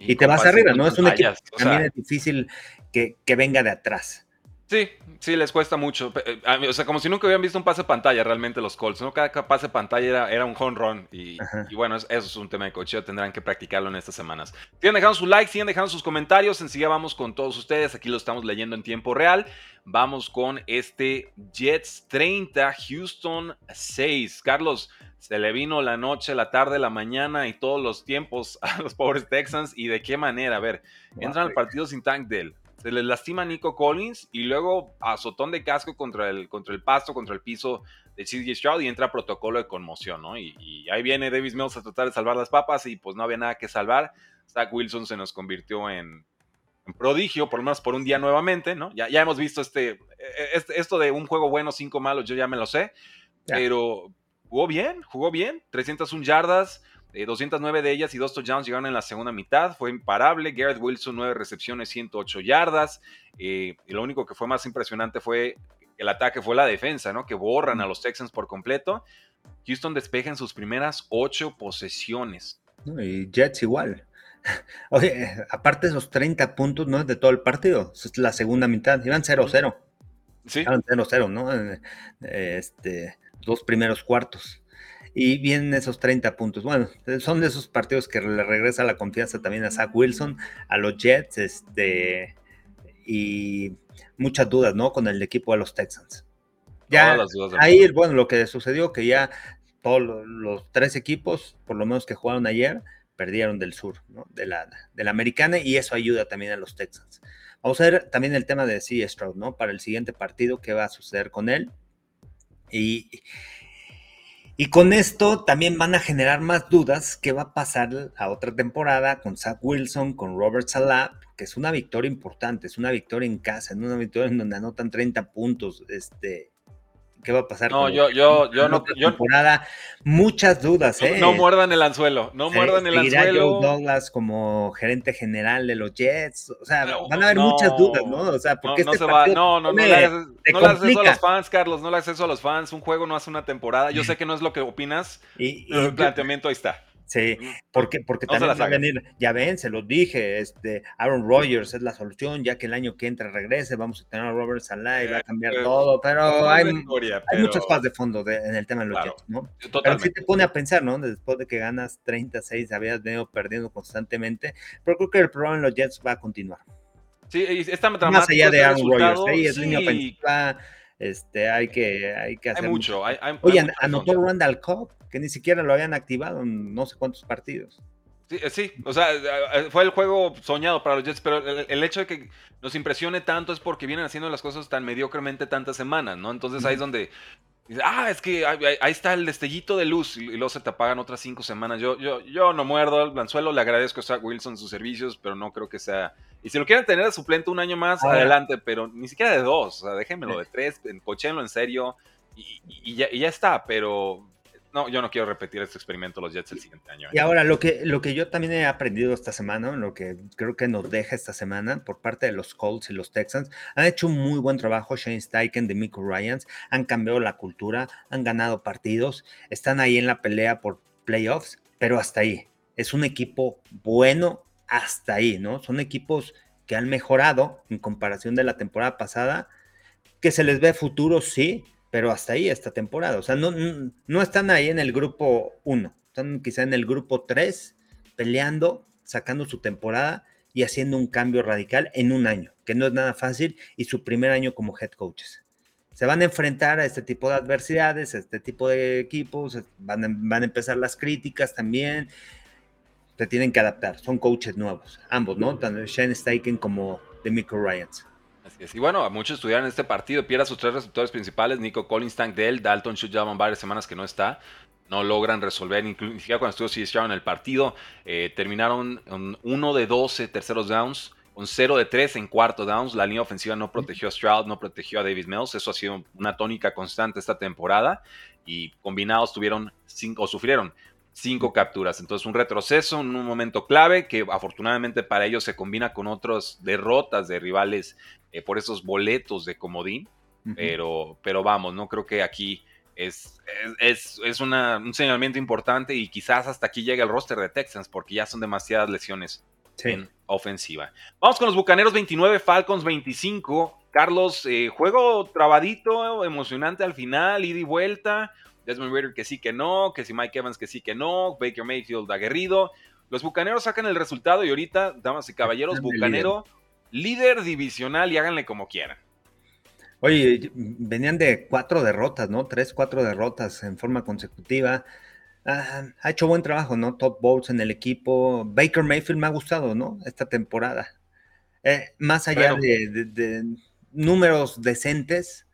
Y, te vas arriba, ¿no? Es un equipo también es difícil que, venga de atrás. Sí, sí, les cuesta mucho. Eh, o sea, como si nunca hubieran visto un pase pantalla realmente los Colts, ¿no? Cada pase pantalla era, era un home run. Y, bueno, eso es un tema de cocheo, tendrán que practicarlo en estas semanas. Sigan dejando su like, sigan dejando sus comentarios. Enseguida vamos con todos ustedes. Aquí lo estamos leyendo en tiempo real. Vamos con este Jets 30, Houston 6. Carlos, se le vino la noche, la tarde, la mañana y todos los tiempos a los pobres Texans. ¿Y de qué manera? A ver, entran al partido sin Tank Dell. Se les lastima a Nico Collins y luego azotón de casco contra el, contra el pasto, contra el piso de CJ Stroud y entra protocolo de conmoción, ¿no? Y, ahí viene Davis Mills a tratar de salvar las papas y pues no había nada que salvar. Zach Wilson se nos convirtió en, prodigio, por lo menos por un día nuevamente, ¿no? Ya, ya hemos visto este, e, e, este, esto de un juego bueno, cinco malos, yo ya me lo sé, pero jugó bien, jugó bien, 301 yardas, 209 eh, de ellas y dos touchdowns llegaron en la segunda mitad, fue imparable, Garrett Wilson 9 recepciones, 108 yardas, eh, y lo único que fue más impresionante fue el ataque, fue la defensa, ¿no? Que borran a los Texans por completo. Houston despeja en sus primeras ocho posesiones. Y Jets igual. Oye, aparte de esos 30 puntos, no es de todo el partido, es la segunda mitad, iban 0-0. Sí. Iban 0-0, ¿no? Eh, este, dos primeros cuartos. Y vienen esos 30 puntos. Bueno, son de esos partidos que le regresa la confianza también a Zach Wilson, a los Jets, este, y muchas dudas, ¿no? Con el equipo de los Texans. Ya ahí, bueno, lo que sucedió que ya todos los, tres equipos, por lo menos que jugaron ayer, perdieron del sur, ¿no? De la, de la americana, y eso ayuda también a los Texans. Vamos a ver también el tema de C. Stroud, ¿no? Para el siguiente partido, qué va a suceder con él. Y, y con esto también van a generar más dudas qué va a pasar a otra temporada con Zach Wilson, con Robert Salah, que es una victoria importante, es una victoria en casa, es una victoria en donde anotan 30 puntos. Este, qué va a pasar. No, yo, yo, yo no. Yo, temporada, muchas dudas, ¿eh? No, muerdan el anzuelo, no muerdan el anzuelo. Joe Douglas como gerente general de los Jets, o sea, van a haber muchas dudas, ¿no? O sea, porque no, este se va, no, no, no, le haces, no le haces eso a los fans, Carlos, no le haces eso a los fans. Un juego no hace una temporada. Yo sé que no es lo que opinas, y, y el planteamiento ahí está. Sí, porque, porque también va a venir, ya ven, se los dije, este, Aaron Rodgers es la solución, ya que el año que entra regrese, vamos a tener a Roberts al y va a cambiar todo, pero hay, hay muchos fans de fondo en el tema de los Jets, ¿no? Pero sí te pone a pensar, ¿no? Después de que ganas 36, habías venido perdiendo constantemente, pero creo que el problema en los Jets va a continuar. Sí, está Más allá de Aaron Rodgers, ¿eh? es línea ofensiva, este, hay que, hay que hacer. Hay mucho, hay, Oye, anotó Randall Cobb que ni siquiera lo habían activado en no sé cuántos partidos. Sí, eh, sí, o sea, eh, fue el juego soñado para los Jets, pero el, hecho de que nos impresione tanto es porque vienen haciendo las cosas tan mediocremente tantas semanas, ¿no? Entonces ahí es donde ah, es que ahí, está el destellito de luz y, luego se te apagan otras cinco semanas. Yo, yo, yo no muerdo al Blanzuelo, le agradezco a Zach Wilson sus servicios, pero no creo que sea. Y si lo quieren tener de suplente un año más, adelante, pero ni siquiera de dos, o sea, déjenmelo de tres, cochenlo en serio y, ya, y ya está, pero no, yo no quiero repetir este experimento los Jets el siguiente año. ¿eh? Y ahora, lo que, lo que yo también he aprendido esta semana, lo que creo que nos deja esta semana por parte de los Colts y los Texans, han hecho un muy buen trabajo. Shane Steichen, de Mico Ryans, han cambiado la cultura, han ganado partidos, están ahí en la pelea por playoffs, pero hasta ahí. Es un equipo bueno hasta ahí, ¿no? Son equipos que han mejorado en comparación de la temporada pasada, que se les ve futuro, sí, pero hasta ahí esta temporada. O sea, no, no están ahí en el grupo 1, están quizá en el grupo 3, peleando, sacando su temporada y haciendo un cambio radical en un año, que no es nada fácil, y su primer año como head coaches. Se van a enfrentar a este tipo de adversidades, a este tipo de equipos, van a, van a empezar las críticas también, se tienen que adaptar, son coaches nuevos, ambos, ¿no? Tanto Shane Steichen como de Y bueno, muchos estudiaron este partido, pierde a sus tres receptores principales, Nico Collins, Tank Dell, Dalton Schultz llevan varias semanas que no está. No logran resolver, ni siquiera cuando estuvo CSJ en el partido. Eh, terminaron 1 de 12 terceros downs, con 0 de 3 en cuarto downs. La línea ofensiva no protegió a Stroud, no protegió a David Mills. Eso ha sido una tónica constante esta temporada. Y combinados tuvieron cinco, o sufrieron cinco capturas. Entonces, un retroceso en un momento clave que afortunadamente para ellos se combina con otras derrotas de rivales eh, por esos boletos de comodín. pero, pero vamos, no creo que aquí es, es, es un señalamiento importante y quizás hasta aquí llegue el roster de Texans porque ya son demasiadas lesiones en ofensiva. Vamos con los Bucaneros 29, Falcons 25. Carlos, eh, juego trabadito, emocionante al final, ida y vuelta. Desmond Ritter que sí que no, que si Mike Evans que sí que no, Baker Mayfield aguerrido. Los Bucaneros sacan el resultado y ahorita, damas y caballeros, Bucanero líder divisional y háganle como quieran. Oye, venían de cuatro derrotas, ¿no? Tres, cuatro derrotas en forma consecutiva. Ah, ha hecho buen trabajo, ¿no? Top Bowls en el equipo. Baker Mayfield me ha gustado, ¿no? Esta temporada. Eh, más allá de, números decentes,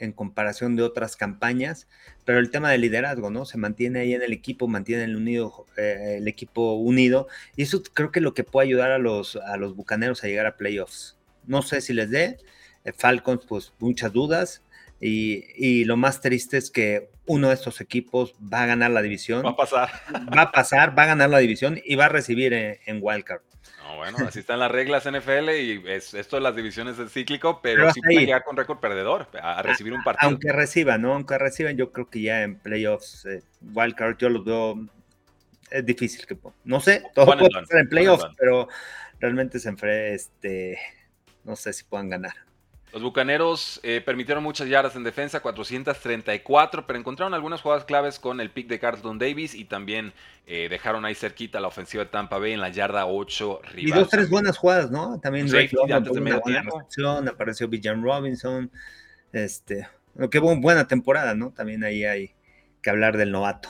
en comparación de otras campañas, pero el tema del liderazgo, ¿no? Se mantiene ahí en el equipo, mantiene el, unido, eh, el equipo unido, y eso creo que es lo que puede ayudar a los, a los bucaneros a llegar a playoffs. No sé si les dé, eh, Falcons, pues muchas dudas, y, lo más triste es que uno de estos equipos va a ganar la división. Va a pasar. Va a pasar, va a ganar la división y va a recibir en, en Wildcard bueno, así están las reglas NFL y esto de las divisiones es cíclico, pero, sí puede llegar con récord perdedor a, recibir un partido. Aunque reciban, ¿no? Aunque reciban, yo creo que ya en playoffs, eh, wildcard, yo los veo, es difícil que, no sé, todo puede estar en playoffs, pero realmente se enfrenta, este, no sé si puedan ganar. Los Bucaneros eh, permitieron muchas yardas en defensa, 434, pero encontraron algunas jugadas claves con el pick de Carlton Davis y también eh, dejaron ahí cerquita la ofensiva de Tampa Bay en la yarda 8 rival. Y dos, tres buenas jugadas, ¿no? También una apareció Bijan Robinson, este, que buena temporada, ¿no? También ahí hay que hablar del novato.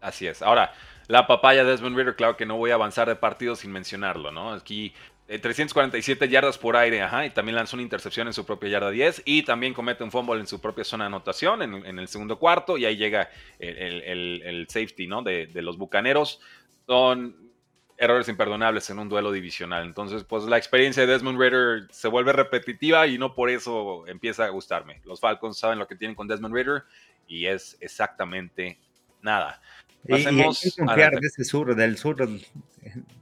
Así es. Ahora, la papaya de Desmond Ritter, claro que no voy a avanzar de partido sin mencionarlo, ¿no? Aquí 347 eh, yardas por aire, ajá, y también lanzó una intercepción en su propia yarda 10 y también comete un fumble en su propia zona de anotación en, el segundo cuarto y ahí llega el, safety, ¿no? De, los Bucaneros. Son, errores imperdonables en un duelo divisional. Entonces, pues la experiencia de Desmond Ritter se vuelve repetitiva y no por eso empieza a gustarme. Los Falcons saben lo que tienen con Desmond Ritter y es exactamente nada. Pasemos y, confiar de ese sur, del sur.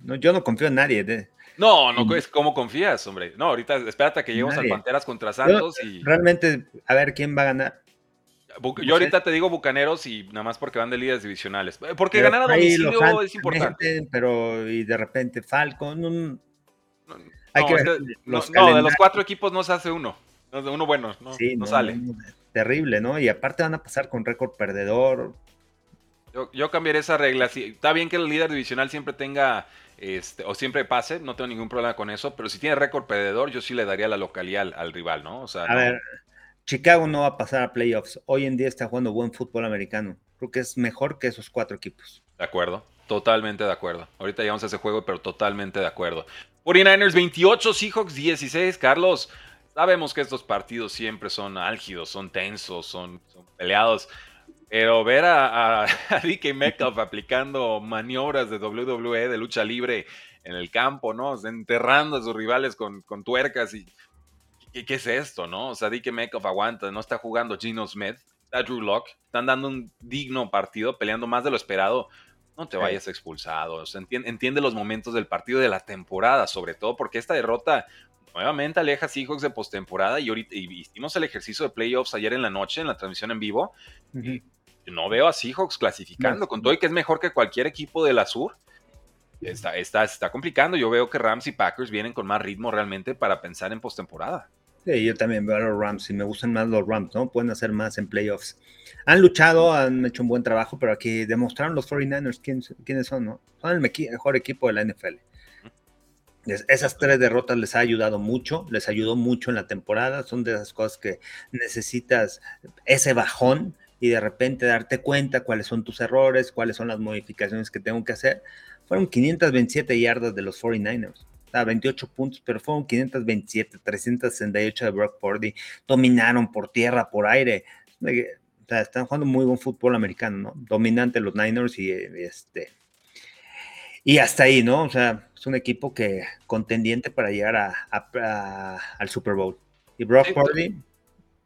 No, yo no confío en nadie. No, no, ¿cómo confías, hombre? No, ahorita espérate a que lleguemos a Panteras contra Santos y... Realmente, a ver quién va a ganar. Yo ahorita te digo Bucaneros y nada más porque van de líderes divisionales. Porque ganar a domicilio es importante. Pero y de repente Falcon. no, hay que los no, de los cuatro equipos no se hace uno. Uno bueno, no, sale. terrible, ¿no? Y aparte van a pasar con récord perdedor. Yo, yo cambiaré esa regla. está bien que el líder divisional siempre tenga, este, o siempre pase, no tengo ningún problema con eso, pero si tiene récord perdedor, yo sí le daría la localidad al, rival, ¿no? O sea, a ver, Chicago no va a pasar a playoffs. Hoy en día está jugando buen fútbol americano. Creo que es mejor que esos cuatro equipos. De acuerdo, totalmente de acuerdo. Ahorita llegamos a ese juego, pero totalmente de acuerdo. 49ers 28, Seahawks 16. Carlos, sabemos que estos partidos siempre son álgidos, son tensos, son, peleados. Pero ver a, a, DK Metcalf aplicando maniobras de WWE, de lucha libre en el campo, ¿no? Enterrando a sus rivales con, con tuercas y ¿qué, qué es esto, no? O sea, que Metcalf aguanta, no está jugando Gino Smith, está Drew Locke, están dando un digno partido, peleando más de lo esperado. No te vayas expulsado. O sea, entiende, los momentos del partido de la temporada, sobre todo porque esta derrota nuevamente aleja a Seahawks de postemporada y ahorita hicimos el ejercicio de playoffs ayer en la noche en la transmisión en vivo. y no veo a Seahawks clasificando, con todo y que es mejor que cualquier equipo de la Sur está, está, está complicando. Yo veo que Rams y Packers vienen con más ritmo realmente para pensar en postemporada. Sí, yo también veo a los Rams y me gustan más los Rams, ¿no? Pueden hacer más en playoffs. Han luchado, han hecho un buen trabajo, pero aquí demostraron los 49ers quiénes, son, ¿no? Son el mejor equipo de la NFL. Esas tres derrotas les ha ayudado mucho, les ayudó mucho en la temporada, son de esas cosas que necesitas ese bajón y de repente darte cuenta cuáles son tus errores, cuáles son las modificaciones que tengo que hacer. Fueron 527 yardas de los 49ers a 28 puntos, pero fueron 527, 368 de Brock Purdy, dominaron por tierra, por aire. O sea, están jugando muy buen fútbol americano, ¿no? Dominante los Niners y este. Y hasta ahí, ¿no? O sea, es un equipo que contendiente para llegar a, al Super Bowl. Y Brock Purdy,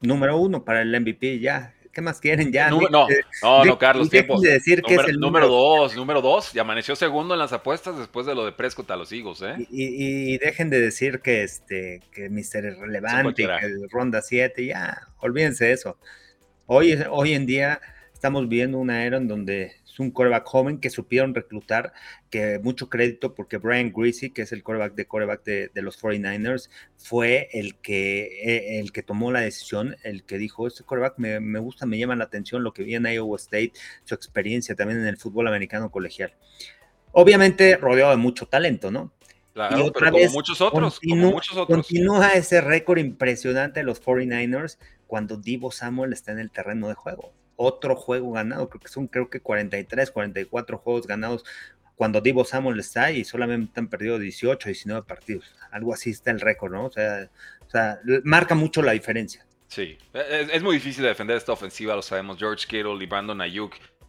número uno para el MVP, ya, ¿Qué más quieren ya? No, no, no, Carlos, tiempo. decir que es el número, dos, número dos, y amaneció segundo en las apuestas después de lo de Prescott a los Eagles, ¿eh? Y, dejen de decir que este, que Mister es relevante, que ronda 7, ya, olvídense de eso. Hoy, hoy en día estamos viendo una era en donde es un coreback joven que supieron reclutar, que mucho crédito porque Brian Greasy, que es el coreback de coreback de, los 49ers, fue el que, eh, el que tomó la decisión, el que dijo, este coreback me, me, gusta, me llama la atención lo que vi en Iowa State, su experiencia también en el fútbol americano colegial. Obviamente rodeado de mucho talento, ¿no? Claro, y otra vez, como muchos otros, como muchos otros. Continúa ese récord impresionante de los 49ers cuando Divo Samuel está en el terreno de juego otro juego ganado, creo que son creo que 43, 44 juegos ganados cuando Divo Samuel está y solamente han perdido 18, 19 partidos. Algo así está el récord, ¿no? O sea, o sea marca mucho la diferencia. Sí, es, es, muy difícil defender esta ofensiva, lo sabemos. George Kittle y Brandon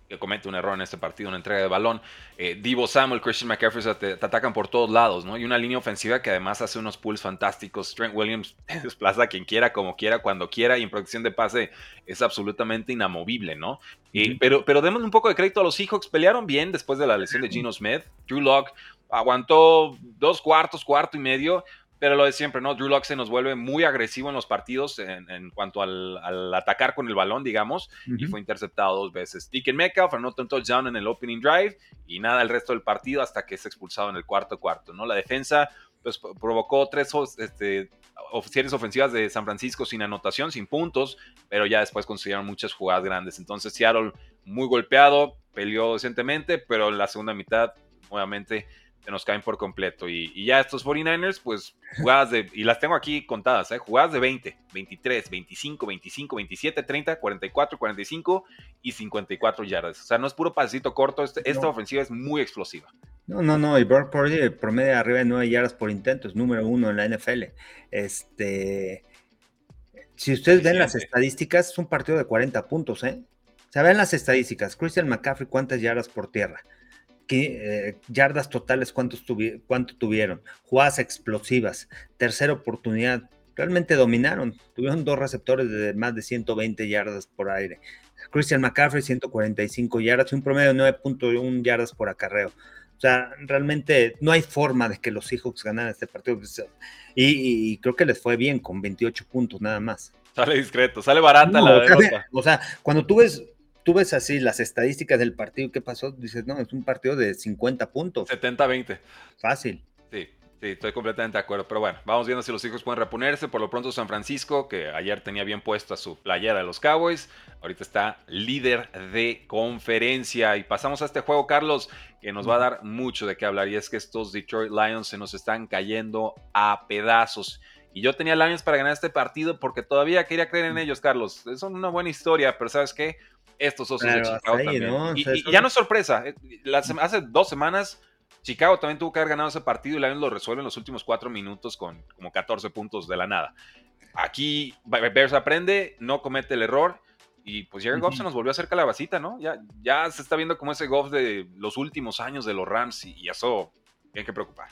que comete un error en este partido, una entrega de balón. Eh, Divo Samuel, Christian McCaffrey te, atacan por todos lados, ¿no? Y una línea ofensiva que además hace unos pulls fantásticos. Trent Williams desplaza a quien quiera, como quiera, cuando quiera, y en protección de pase es absolutamente inamovible, ¿no? pero, pero démosle un poco de crédito a los Seahawks. Pelearon bien después de la lesión de Gino Smith. Drew Locke aguantó dos cuartos, cuarto y medio pero lo de siempre, ¿no? Drew Locke se nos vuelve muy agresivo en los partidos en, cuanto al, atacar con el balón, digamos, y fue interceptado dos veces. Deacon Metcalf anotó un touchdown en el opening drive y nada el resto del partido hasta que es expulsado en el cuarto cuarto, ¿no? La defensa pues provocó tres este, series ofensivas de San Francisco sin anotación, sin puntos, pero ya después consiguieron muchas jugadas grandes. Entonces Seattle muy golpeado, peleó decentemente, pero en la segunda mitad nuevamente se nos caen por completo. Y, ya estos 49ers, pues jugadas de, y las tengo aquí contadas, ¿eh? jugadas de 20, 23, 25, 25, 27, 30, 44, 45 y 54 yardas. O sea, no es puro pasito corto, este, esta ofensiva es muy explosiva. No, no, no, y Brock Purdy promedio arriba de 9 yardas por intento, es número uno en la NFL. Este, si ustedes ven las estadísticas, es un partido de 40 puntos, ¿eh? O sea, ven las estadísticas. Christian McCaffrey, ¿cuántas yardas por tierra? Eh, yardas totales, ¿cuántos ¿cuánto tuvieron? Jugadas explosivas, tercera oportunidad. Realmente dominaron. Tuvieron dos receptores de más de 120 yardas por aire. Christian McCaffrey, 145 yardas y un promedio de 9.1 yardas por acarreo. O sea, realmente no hay forma de que los Seahawks ganaran este partido. Y, creo que les fue bien con 28 puntos nada más. Sale discreto, sale barata la derrota. O sea, cuando tú ves, tú ves así las estadísticas del partido, ¿qué pasó? Dices, no, es un partido de 50 puntos. 70-20. Fácil. Sí. Sí, estoy completamente de acuerdo. Pero bueno, vamos viendo si los hijos pueden reponerse. Por lo pronto, San Francisco, que ayer tenía bien puesta su playera de los Cowboys, ahorita está líder de conferencia. Y pasamos a este juego, Carlos, que nos va a dar mucho de qué hablar. Y es que estos Detroit Lions se nos están cayendo a pedazos. Y yo tenía Lions para ganar este partido porque todavía quería creer en ellos, Carlos. Es una buena historia, pero ¿sabes qué? Estos osos de Chicago también. y, ya no es sorpresa. Eh, hace dos semanas Chicago también tuvo que haber ganado ese partido y Lions lo resuelve en los últimos cuatro minutos con como 14 puntos de la nada. Aquí Bears aprende, no comete el error y pues Jared Goff se nos volvió a hacer calabacita, ¿no? Ya, ya se está viendo como ese Goff de los últimos años de los Rams y, eso tiene que preocupar.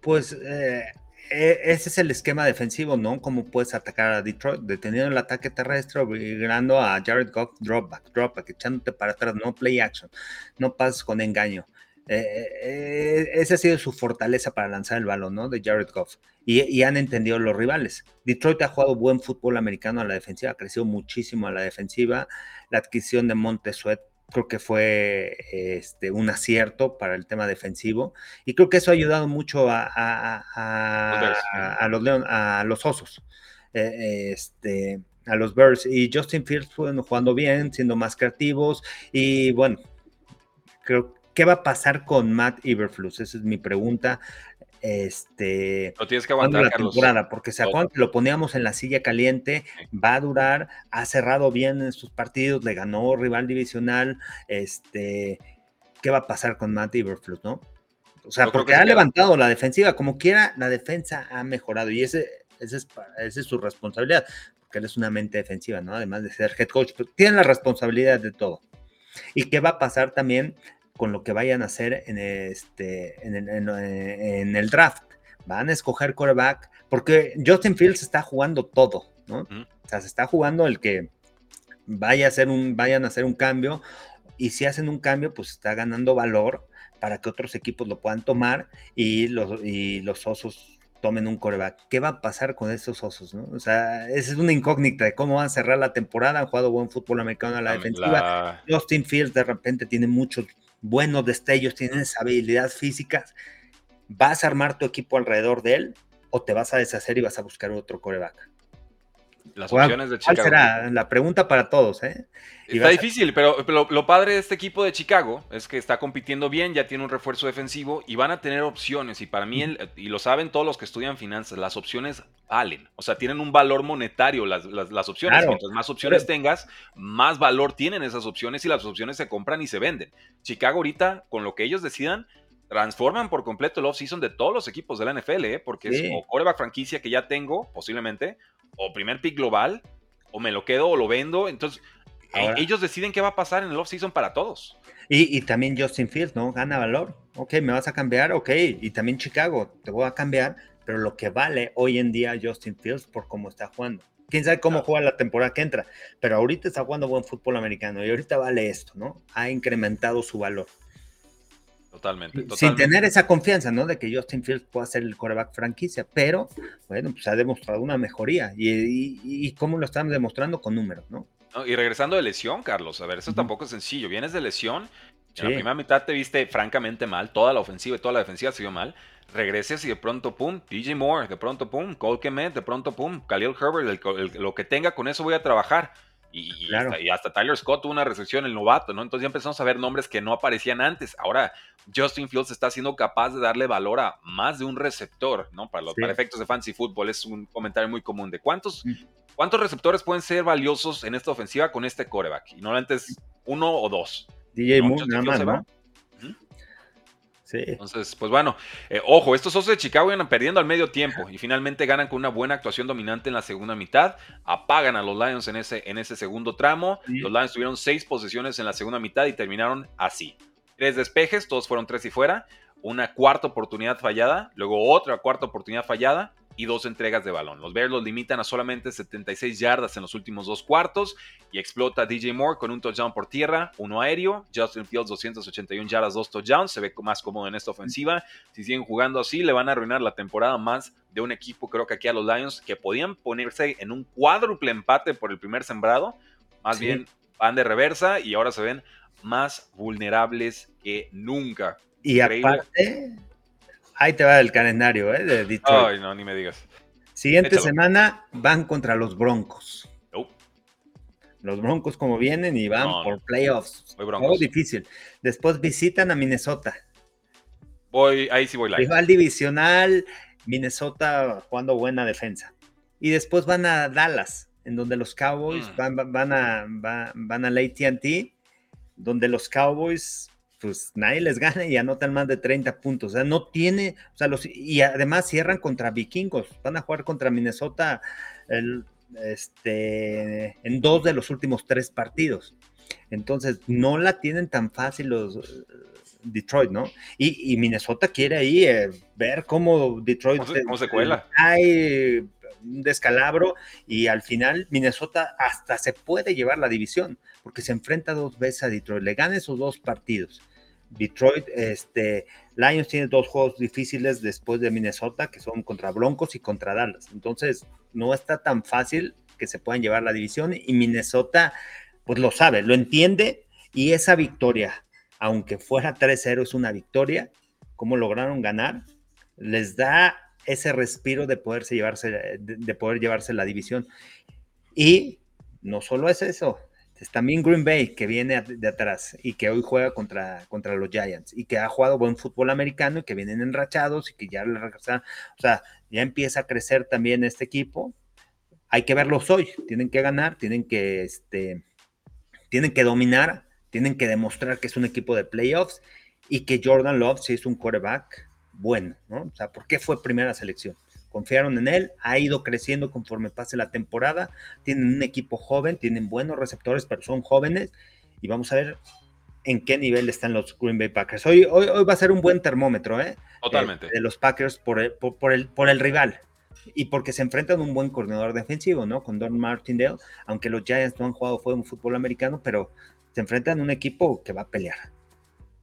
Pues eh, ese es el esquema defensivo, ¿no? Cómo puedes atacar a Detroit, deteniendo el ataque terrestre, obligando a Jared Goff dropback, dropback, echándote para atrás, no play action, no pases con engaño. Eh, eh, esa ha sido su fortaleza para lanzar el balón, ¿no? De Jared Goff. Y, han entendido los rivales. Detroit ha jugado buen fútbol americano a la defensiva, ha crecido muchísimo a la defensiva. La adquisición de Montesuet creo que fue este, un acierto para el tema defensivo. Y creo que eso ha ayudado mucho a, a, los, a los osos. Eh, este, a los Bears y Justin Fields jugando bien, siendo más creativos y bueno, creo que ¿Qué va a pasar con Matt Iberflus? Esa es mi pregunta. Este, lo tienes que aguantar, la temporada, porque se acuerdan que lo poníamos en la silla caliente, va a durar, ha cerrado bien en sus partidos, le ganó rival divisional, este, ¿qué va a pasar con Matt Iberflus, no? O sea, porque ha levantado la defensiva, como quiera, la defensa ha mejorado y ese, ese es, esa es su responsabilidad, porque él es una mente defensiva, ¿no? Además de ser head coach, pero tiene la responsabilidad de todo. ¿Y qué va a pasar también con lo que vayan a hacer en, este, en, el, draft. Van a escoger quarterback, porque Justin Fields está jugando todo, ¿no? O sea, se está jugando el que vaya a hacer un, vayan a hacer un cambio, y si hacen un cambio, pues está ganando valor para que otros equipos lo puedan tomar y los, y los osos tomen un coreback. ¿Qué va a pasar con esos osos? ¿no? O sea, esa es una incógnita de cómo van a cerrar la temporada. Han jugado buen fútbol americano a la defensiva. Justin Fields de repente tiene muchos buenos destellos, tienes habilidad física, ¿vas a armar tu equipo alrededor de él o te vas a deshacer y vas a buscar otro coreback? Las opciones de Chicago. ¿Cuál será? La pregunta para todos, ¿eh? está difícil, pero, lo padre de este equipo de Chicago es que está compitiendo bien, ya tiene un refuerzo defensivo y van a tener opciones. Y para mí, y lo saben todos los que estudian finanzas, las opciones valen. O sea, tienen un valor monetario las, opciones. Mientras más opciones tengas, más valor tienen esas opciones y las opciones se compran y se venden. Chicago ahorita, con lo que ellos decidan, transforman por completo el off-season de todos los equipos de la NFL, ¿eh? porque es o coreback franquicia que ya tengo, posiblemente, o primer pick global, o me lo quedo o lo vendo. Entonces, e, ellos deciden qué va a pasar en el off-season para todos. Y, también Justin Fields, ¿no? Gana valor. Ok, me vas a cambiar, ok. Y también Chicago, te voy a cambiar, pero lo que vale hoy en día Justin Fields por cómo está jugando. Quién sabe cómo juega la temporada que entra, pero ahorita está jugando buen fútbol americano y ahorita vale esto, ¿no? Ha incrementado su valor. Totalmente, Sin tener esa confianza, ¿no? De que Justin Fields pueda ser el coreback franquicia, pero bueno, pues ha demostrado una mejoría. Y, cómo lo están demostrando con números, ¿no? Y regresando de lesión, Carlos, a ver, eso tampoco es sencillo. Vienes de lesión, en la primera mitad te viste francamente mal, toda la ofensiva y toda la defensiva se vio mal. Regreses y de pronto, pum, DJ Moore, de pronto, pum, Cole Kemet, de pronto, pum, Khalil Herbert, lo que tenga, con eso voy a trabajar. Y, hasta, Tyler Scott tuvo una recepción, el novato, ¿no? Entonces ya empezamos a ver nombres que no aparecían antes. Ahora Justin Fields está siendo capaz de darle valor a más de un receptor, ¿no? Para los efectos de fantasy fútbol es un comentario muy común de cuántos, mm. cuántos receptores pueden ser valiosos en esta ofensiva con este coreback. Y normalmente es uno o dos. DJ Moore, nada más, ¿no? Entonces, pues bueno, eh, ojo, estos osos de Chicago iban perdiendo al medio tiempo y finalmente ganan con una buena actuación dominante en la segunda mitad. Apagan a los Lions en ese, en ese segundo tramo. Los Lions tuvieron seis posesiones en la segunda mitad y terminaron así. tres despejes, todos fueron tres y fuera, una cuarta oportunidad fallada, luego otra cuarta oportunidad fallada y dos entregas de balón. Los Bears los limitan a solamente 76 yardas en los últimos dos cuartos y explota DJ Moore con un touchdown por tierra, uno aéreo, Justin Fields 281 yardas, dos touchdowns, se ve más cómodo en esta ofensiva. Si siguen jugando así, le van a arruinar la temporada más de un equipo, creo que aquí a los Lions, que podían ponerse en un cuádruple empate por el primer sembrado, más bien van de reversa y ahora se ven más vulnerables que nunca. Y aparte, ahí te va el calendario ¿eh? de Detroit. Ay, no, ni me digas. Siguiente semana van contra los Broncos. Los Broncos como vienen y van por playoffs. Muy difícil. Después visitan a Minnesota. Voy, ahí sí voy la. Rival divisional, Minnesota jugando buena defensa. Y después van a Dallas, en donde los Cowboys mm. van, van, a, van, van a la ATT, donde los Cowboys pues nadie les gana y anotan más de 30 puntos. O sea, no tiene, o sea, los, y además cierran contra vikingos, van a jugar contra Minnesota este, en dos de los últimos tres partidos. Entonces, no la tienen tan fácil los Detroit, ¿no? Y, Minnesota quiere ahí eh, ver cómo Detroit ¿Cómo se, cuela. Hay un descalabro y al final Minnesota hasta se puede llevar la división porque se enfrenta dos veces a Detroit, le gana esos dos partidos Detroit, este, Lions tiene dos juegos difíciles después de Minnesota, que son contra Broncos y contra Dallas. Entonces, no está tan fácil que se puedan llevar la división y Minnesota, pues lo sabe, lo entiende y esa victoria, aunque fuera 3-0, es una victoria, como lograron ganar, les da ese respiro de poderse llevarse, de poder llevarse la división. Y no solo es eso, también Green Bay, que viene de atrás y que hoy juega contra, contra los Giants y que ha jugado buen fútbol americano y que vienen enrachados y que ya le regresan. O sea, ya empieza a crecer también este equipo. Hay que verlos hoy. Tienen que ganar, tienen que, este, tienen que dominar, tienen que demostrar que es un equipo de playoffs y que Jordan Love sí es un quarterback bueno, ¿no? O sea, ¿por qué fue primera selección? Confiaron en él, ha ido creciendo conforme pase la temporada, tienen un equipo joven, tienen buenos receptores, pero son jóvenes y vamos a ver en qué nivel están los Green Bay Packers. Hoy, hoy, hoy va a ser un buen termómetro, ¿eh? Totalmente. de los Packers por el, por, el, por el rival y porque se enfrentan a un buen coordinador defensivo, ¿no? Con Don Martindale, aunque los Giants no han jugado un fútbol americano, pero se enfrentan a un equipo que va a pelear.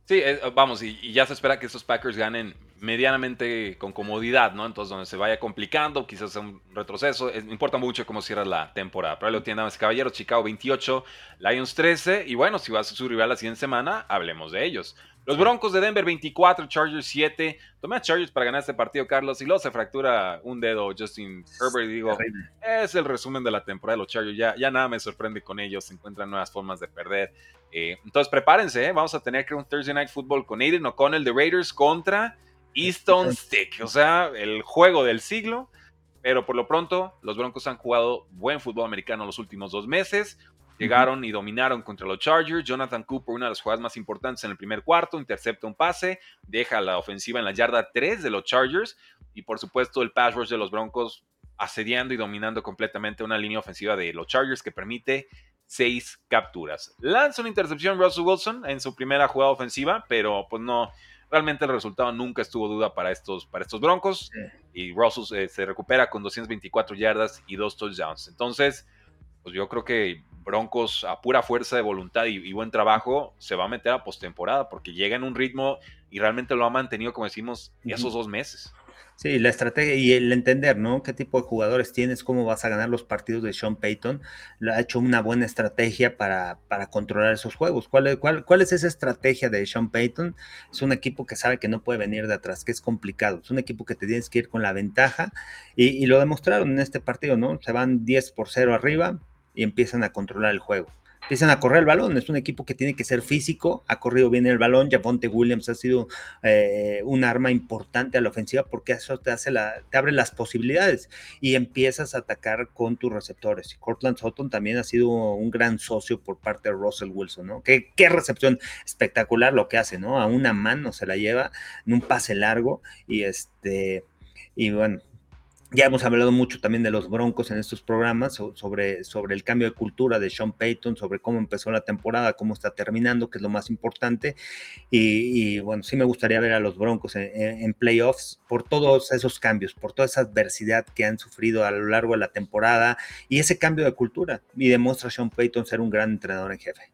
Sí, eh, vamos, y, ya se espera que estos Packers ganen medianamente con comodidad, ¿no? Entonces, donde se vaya complicando, quizás sea un retroceso, importa mucho cómo cierra la temporada. Pero ahí lo tienen, caballeros, Chicago 28, Lions 13, y bueno, si va a ser su rival la siguiente semana, hablemos de ellos. Los Broncos de Denver 24, Chargers 7. Tomé a Chargers para ganar este partido, Carlos, y luego se fractura un dedo Justin Herbert. Y digo, es el resumen de la temporada de los Chargers. Ya, ya nada me sorprende con ellos, se encuentran nuevas formas de perder. Eh, entonces prepárense, ¿eh? vamos a tener que un Thursday Night Football con Aiden O'Connell de Raiders contra Easton Stick. O sea, el juego del siglo. Pero por lo pronto, los Broncos han jugado buen fútbol americano los últimos dos meses. Llegaron y dominaron contra los Chargers. Jonathan Cooper, una de las jugadas más importantes en el primer cuarto, intercepta un pase, deja la ofensiva en la yarda 3 de los Chargers. Y por supuesto, el pass rush de los Broncos asediando y dominando completamente una línea ofensiva de los Chargers que permite seis capturas. Lanza una intercepción Russell Wilson en su primera jugada ofensiva, pero pues no, realmente el resultado nunca estuvo duda para estos, para estos Broncos. Y Russell eh, se recupera con 224 yardas y dos touchdowns. Entonces, pues yo creo que Broncos a pura fuerza de voluntad y, buen trabajo se va a meter a postemporada porque llega en un ritmo y realmente lo ha mantenido, como decimos, esos dos meses. Sí, la estrategia y el entender, ¿no? ¿Qué tipo de jugadores tienes? ¿Cómo vas a ganar los partidos de Sean Payton? Ha hecho una buena estrategia para, para controlar esos juegos. ¿Cuál, cuál, cuál es esa estrategia de Sean Payton? Es un equipo que sabe que no puede venir de atrás, que es complicado. Es un equipo que te tienes que ir con la ventaja y, y lo demostraron en este partido, ¿no? Se van 10 por 0 arriba, y empiezan a controlar el juego. Empiezan a correr el balón, es un equipo que tiene que ser físico, ha corrido bien el balón, Javonte Williams ha sido eh, un arma importante a la ofensiva porque eso te, hace la, te abre las posibilidades y empiezas a atacar con tus receptores. Y Cortland Sutton también ha sido un gran socio por parte de Russell Wilson, ¿no? Qué, qué recepción espectacular lo que hace, ¿no? A una mano se la lleva en un pase largo y este, y bueno, ya hemos hablado mucho también de los Broncos en estos programas, sobre, sobre el cambio de cultura de Sean Payton, sobre cómo empezó la temporada, cómo está terminando, que es lo más importante. Y, bueno, sí me gustaría ver a los Broncos en, playoffs por todos esos cambios, por toda esa adversidad que han sufrido a lo largo de la temporada y ese cambio de cultura. Y demuestra Sean Payton ser un gran entrenador en jefe.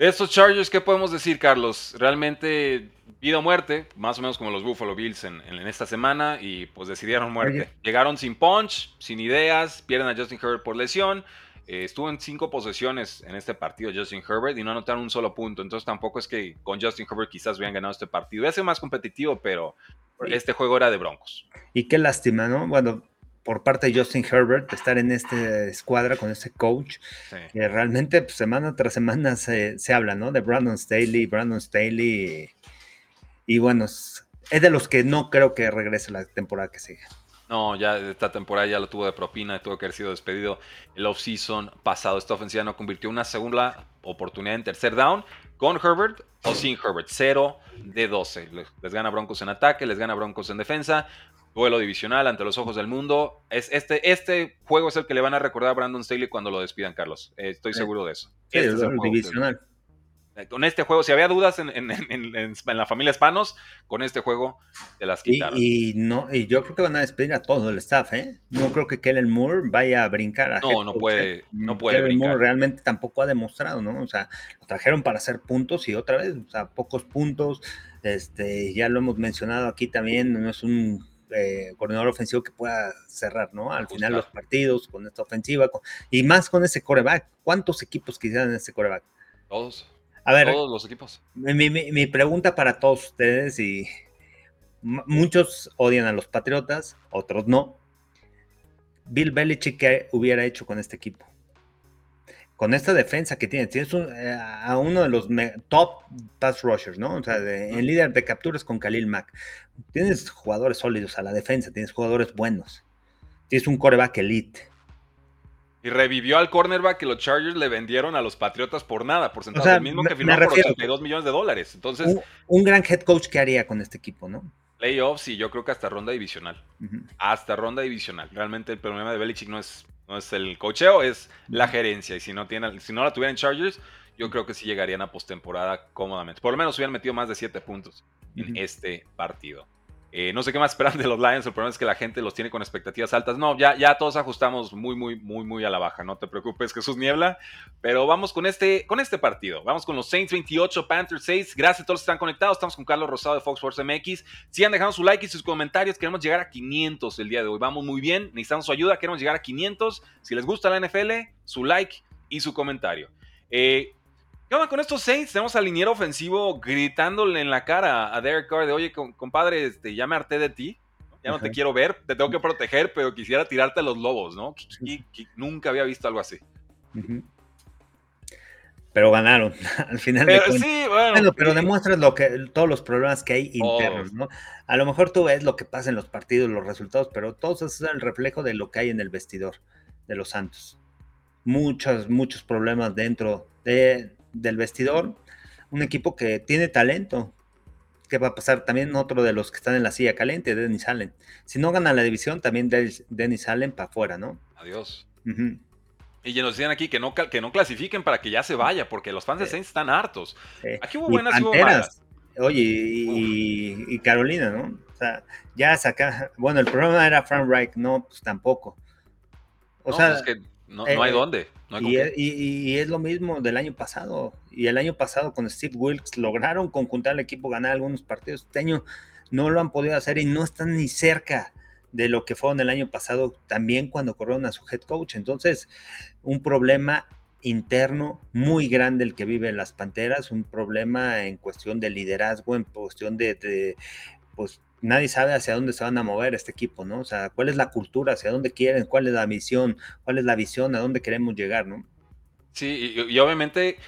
De estos Chargers, ¿qué podemos decir, Carlos? Realmente vida o muerte, más o menos como los Buffalo Bills en, esta semana, y pues decidieron muerte. Llegaron sin punch, sin ideas, pierden a Justin Herbert por lesión. Eh, estuvo en cinco posesiones en este partido Justin Herbert y no anotaron un solo punto. Entonces tampoco es que con Justin Herbert quizás hubieran ganado este partido. Iba a más competitivo, pero este juego era de Broncos. Y qué lástima, ¿no? Bueno, por parte de Justin Herbert, de estar en esta escuadra con este coach, que realmente pues, semana tras semana se, habla, ¿no? De Brandon Staley, Brandon Staley, y, bueno, es, de los que no creo que regrese la temporada que sigue. No, ya esta temporada ya lo tuvo de propina, tuvo que haber sido despedido el off-season pasado. Esta ofensiva no convirtió una segunda oportunidad en tercer down con Herbert o sin Herbert. 0 de 12. Les gana Broncos en ataque, les gana Broncos en defensa duelo divisional ante los ojos del mundo. Es, este, este juego es el que le van a recordar a Brandon Staley cuando lo despidan, Carlos. Eh, estoy seguro de eso. Sí, este es el divisional. Eh, con este juego, si había dudas en, la familia Hispanos, con este juego te las quitaron. Y, no, y yo creo que van a despedir a todo el staff, ¿eh? No creo que Kellen Moore vaya a brincar. A no, no puede, ¿eh? no puede Kellen Moore realmente tampoco ha demostrado, ¿no? O sea, lo trajeron para hacer puntos y otra vez, o sea, pocos puntos. Este, ya lo hemos mencionado aquí también, no es un eh, coordinador ofensivo que pueda cerrar, ¿no? Al final los partidos con esta ofensiva y más con ese coreback. ¿Cuántos equipos quisieran ese coreback? Todos. A ver, todos los equipos. Mi, pregunta para todos ustedes y muchos odian a los Patriotas, otros no. Bill Belichick, ¿qué hubiera hecho con este equipo? Con esta defensa que tiene, tienes eh, a uno de los top pass rushers, ¿no? O sea, en líder de capturas con Khalil Mack. Tienes jugadores sólidos a la defensa, tienes jugadores buenos. Tienes un coreback elite. Y revivió al cornerback que los Chargers le vendieron a los Patriotas por nada, por sentado el mismo que firmó por 82 millones de dólares. Entonces, un, gran head coach que haría con este equipo, ¿no? Playoffs y yo creo que hasta ronda divisional. Hasta ronda divisional. Realmente el problema de Belichick no es no es el cocheo, es la gerencia. Y si no, tiene, si no la tuvieran Chargers, yo creo que sí llegarían a postemporada cómodamente. Por lo menos hubieran metido más de 7 puntos en este partido. Eh, no sé qué más esperan de los Lions. El problema es que la gente los tiene con expectativas altas. No, ya, ya todos ajustamos muy, muy, muy, muy a la baja. No te preocupes, Jesús Niebla. Pero vamos con este, con este partido. Vamos con los Saints 28, Panthers 6. Gracias a todos los que están conectados. Estamos con Carlos Rosado de Fox Sports MX. Sigan dejando su like y sus comentarios. Queremos llegar a 500 el día de hoy. Vamos muy bien. Necesitamos su ayuda. Queremos llegar a 500. Si les gusta la NFL, su like y su comentario. Eh, ¿Qué onda con estos Saints? Tenemos al liniero ofensivo gritándole en la cara a Derek Carr de, oye, compadre, este, ya me harté de ti, ya no te quiero ver, te tengo que proteger, pero quisiera tirarte a los lobos, ¿no? nunca había visto algo así. Pero ganaron, al final. Pero, sí, bueno, pero demuestras lo que, todos los problemas que hay internos, ¿no? A lo mejor tú ves lo que pasa en los partidos, los resultados, pero todo eso es el reflejo de lo que hay en el vestidor de los Santos. Muchos, muchos problemas dentro de, del vestidor, un equipo que tiene talento. ¿Qué va a pasar? También otro de los que están en la silla caliente, Dennis Allen. Si no gana la división, también Dennis Allen para afuera, ¿no? Adiós. Y ya nos decían aquí que no, que no clasifiquen para que ya se vaya, porque los fans de Saints están hartos. Aquí hubo buenas y, hubo malas. Oye, y, Carolina, ¿no? O sea, ya saca. Bueno, el problema era Frank Reich, no, pues tampoco. O sea, pues es que no, no hay eh, dónde. y, es, lo mismo del año pasado. Y el año pasado con Steve Wilkes lograron conjuntar al equipo, ganar algunos partidos. Este año no lo han podido hacer y no están ni cerca de lo que fueron el año pasado, también cuando corrieron a su head coach. Entonces, un problema interno muy grande el que viven las Panteras, un problema en cuestión de liderazgo, en cuestión de, de pues nadie sabe hacia dónde se van a mover este equipo, ¿no? O sea, cuál es la cultura, hacia dónde quieren, cuál es la misión, cuál es la visión, a dónde queremos llegar, ¿no? Sí, y, obviamente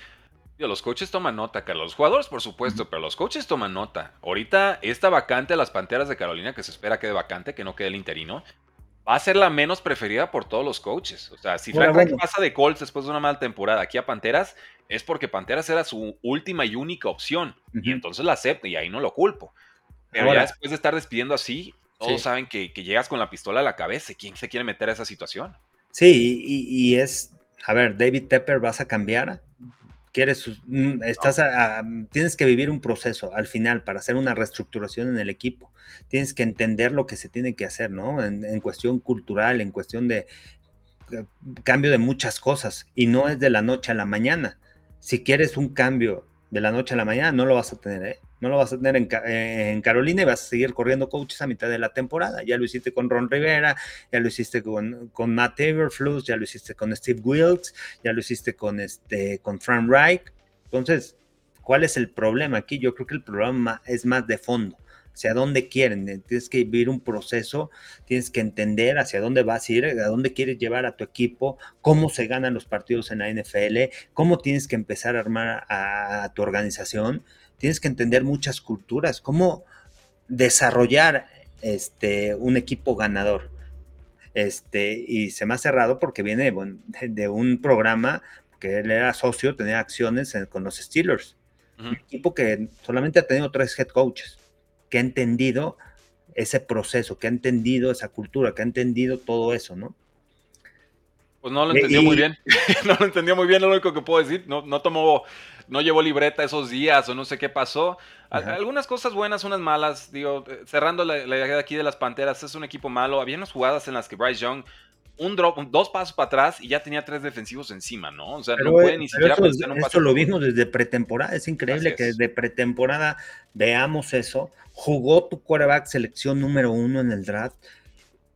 los coaches toman nota, Carlos. Los jugadores, por supuesto, pero los coaches toman nota. Ahorita, esta vacante las Panteras de Carolina, que se espera quede vacante, que no quede el interino, va a ser la menos preferida por todos los coaches. O sea, si Frank pasa de Colts después de una mala temporada aquí a Panteras, es porque Panteras era su última y única opción. Y entonces la acepta y ahí no lo culpo. Pero ya después de estar despidiendo así, Todos saben que, llegas con la pistola a la cabeza. ¿Quién se quiere meter a esa situación? Sí, y, es, a ver, David Tepper, ¿vas a cambiar? ¿Quieres, mm, estás tienes que vivir un proceso al final para hacer una reestructuración en el equipo. Tienes que entender lo que se tiene que hacer, ¿no? en cuestión cultural, en cuestión de eh, cambio de muchas cosas. Y no es de la noche a la mañana. Si quieres un cambio de la noche a la mañana, no lo vas a tener, ¿eh? No lo vas a tener en, Carolina y vas a seguir corriendo coaches a mitad de la temporada. Ya lo hiciste con Ron Rivera, ya lo hiciste con, Matt Everflus, ya lo hiciste con Steve Wilkes, ya lo hiciste con, este, con Frank Reich. Entonces, ¿cuál es el problema aquí? Yo creo que el problema es más de fondo hacia dónde quieren, eh, tienes que vivir un proceso, tienes que entender hacia dónde vas a ir, a dónde quieres llevar a tu equipo, cómo se ganan los partidos en la NFL, cómo tienes que empezar a armar a, tu organización, tienes que entender muchas culturas, cómo desarrollar este, un equipo ganador. Este, y se me ha cerrado porque viene de, un programa que él era socio, tenía acciones con los Steelers. Un equipo que solamente ha tenido tres head coaches que ha entendido ese proceso, que ha entendido esa cultura, que ha entendido todo eso, ¿no? Pues no lo entendió muy bien. no lo entendió muy bien, lo único que puedo decir. No, no tomó, no llevó libreta esos días o no sé qué pasó. Algunas cosas buenas, unas malas. Digo, eh, cerrando la, idea de aquí de las Panteras, es un equipo malo. Había unas jugadas en las que Bryce Young un drop, dos pasos para atrás y ya tenía tres defensivos encima, ¿no? O sea, no puede ni siquiera eso, pensar un paso. Esto lo vimos desde pretemporada. Es increíble que desde pretemporada veamos eso. Jugó tu quarterback selección número uno en el draft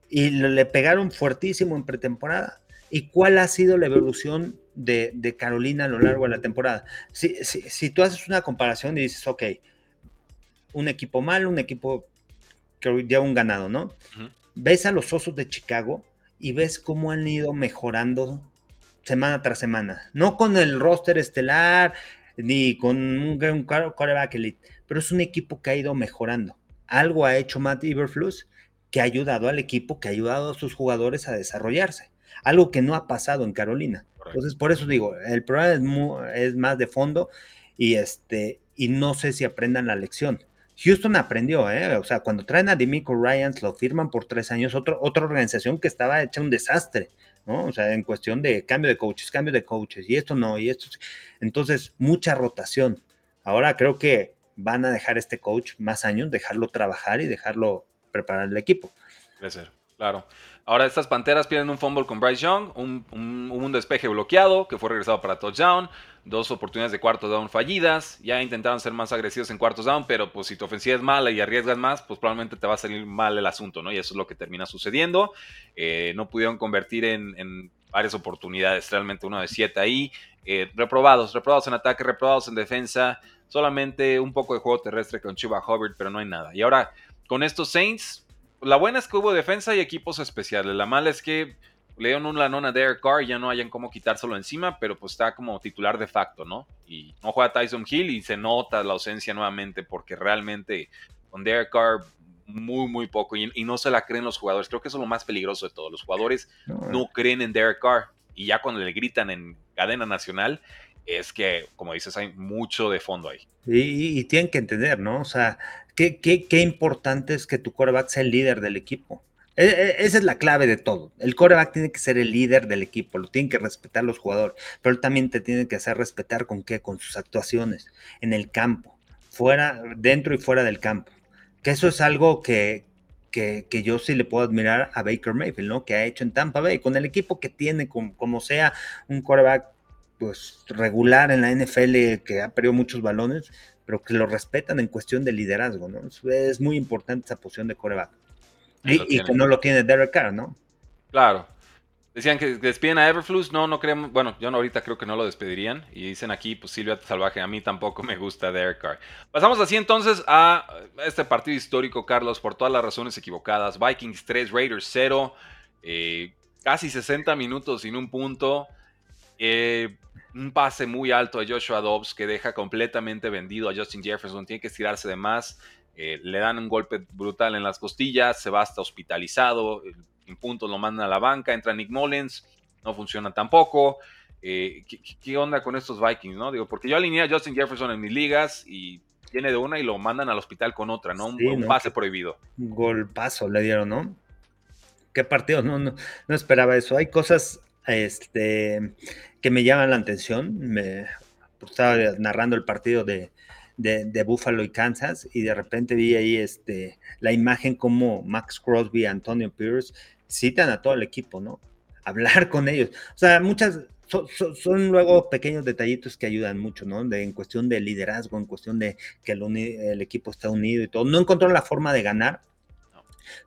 y le pegaron fuertísimo en pretemporada. ¿Y cuál ha sido la evolución de, Carolina a lo largo de la temporada? Si, si, tú haces una comparación y dices, ok, un equipo malo, un equipo que lleva un ganado, ¿no? Ves a los Osos de Chicago y ves cómo han ido mejorando semana tras semana. No con el roster estelar ni con un, un quarterback elite, pero es un equipo que ha ido mejorando. Algo ha hecho Matt Iberflus que ha ayudado al equipo, que ha ayudado a sus jugadores a desarrollarse. Algo que no ha pasado en Carolina. Entonces, por eso digo, el problema es, es más de fondo y, este, y no sé si aprendan la lección. Houston aprendió, ¿eh? O sea, cuando traen a Demico Ryans, lo firman por tres años, otra organización que estaba hecha un desastre, ¿no? O sea, en cuestión de cambio de coaches, cambio de coaches, y esto no, y esto. Entonces, mucha rotación. Ahora creo que van a dejar este coach más años, dejarlo trabajar y dejarlo preparar el equipo. Crecer, claro. Ahora estas Panteras pierden un fumble con Bryce Young, un, un, despeje bloqueado que fue regresado para touchdown, dos oportunidades de cuarto down fallidas, ya intentaron ser más agresivos en cuartos down, pero pues si tu ofensiva es mala y arriesgas más, pues probablemente te va a salir mal el asunto, ¿no? Y eso es lo que termina sucediendo. Eh, no pudieron convertir en, varias oportunidades, realmente uno de siete ahí. Eh, reprobados, reprobados en ataque, reprobados en defensa, solamente un poco de juego terrestre con Chuba Hubbard, pero no hay nada. Y ahora, con estos Saints, la buena es que hubo defensa y equipos especiales. La mala es que le dieron un lanón a Derek Carr ya no hayan cómo quitárselo encima, pero pues está como titular de facto, ¿no? Y no juega Tyson Hill y se nota la ausencia nuevamente porque realmente con Derek Carr muy, muy poco y, no se la creen los jugadores. Creo que eso es lo más peligroso de todo. Los jugadores no, creen en Derek Carr y ya cuando le gritan en cadena nacional, es que, como dices, hay mucho de fondo ahí. Y, y, tienen que entender, ¿no? O sea, qué, qué, qué importante es que tu coreback sea el líder del equipo. E, e, esa es la clave de todo. El coreback tiene que ser el líder del equipo, lo tienen que respetar los jugadores, pero también te tiene que hacer respetar con qué, con sus actuaciones en el campo, fuera, dentro y fuera del campo. Que eso es algo que, que, que yo sí le puedo admirar a Baker Mayfield, ¿no? Que ha hecho en Tampa Bay, con el equipo que tiene, como, sea un coreback pues regular en la NFL que ha perdido muchos balones, pero que lo respetan en cuestión de liderazgo, ¿no? Es muy importante esa posición de coreback. Y, que no lo tiene Derek Carr, ¿no? Claro. Decían que despiden a Everflux, no, no creemos, bueno, yo ahorita creo que no lo despedirían. Y dicen aquí, pues Silvia Salvaje, a mí tampoco me gusta Derek Carr. Pasamos así entonces a este partido histórico, Carlos, por todas las razones equivocadas. Vikings 3, Raiders 0, eh, casi 60 minutos sin un punto. Eh, un pase muy alto a Joshua Dobbs que deja completamente vendido a Justin Jefferson, tiene que estirarse de más, eh, le dan un golpe brutal en las costillas, se va hasta hospitalizado, en puntos lo mandan a la banca, entra Nick Mullins, no funciona tampoco. Eh, ¿qué, onda con estos Vikings? no Digo, porque yo alineé a Justin Jefferson en mis ligas y tiene de una y lo mandan al hospital con otra, ¿no? un, pase prohibido. Un golpazo le dieron, ¿no? Qué partido, no, no, no esperaba eso. Hay cosas este, que me llaman la atención. Me, estaba narrando el partido de, de, Buffalo y Kansas y de repente vi ahí este, la imagen como Max Crosby y Antonio Pierce citan a todo el equipo, ¿no? Hablar con ellos. O sea, muchas, son, luego pequeños detallitos que ayudan mucho, ¿no? De, en cuestión de liderazgo, en cuestión de que el, el equipo está unido y todo. No encontró la forma de ganar,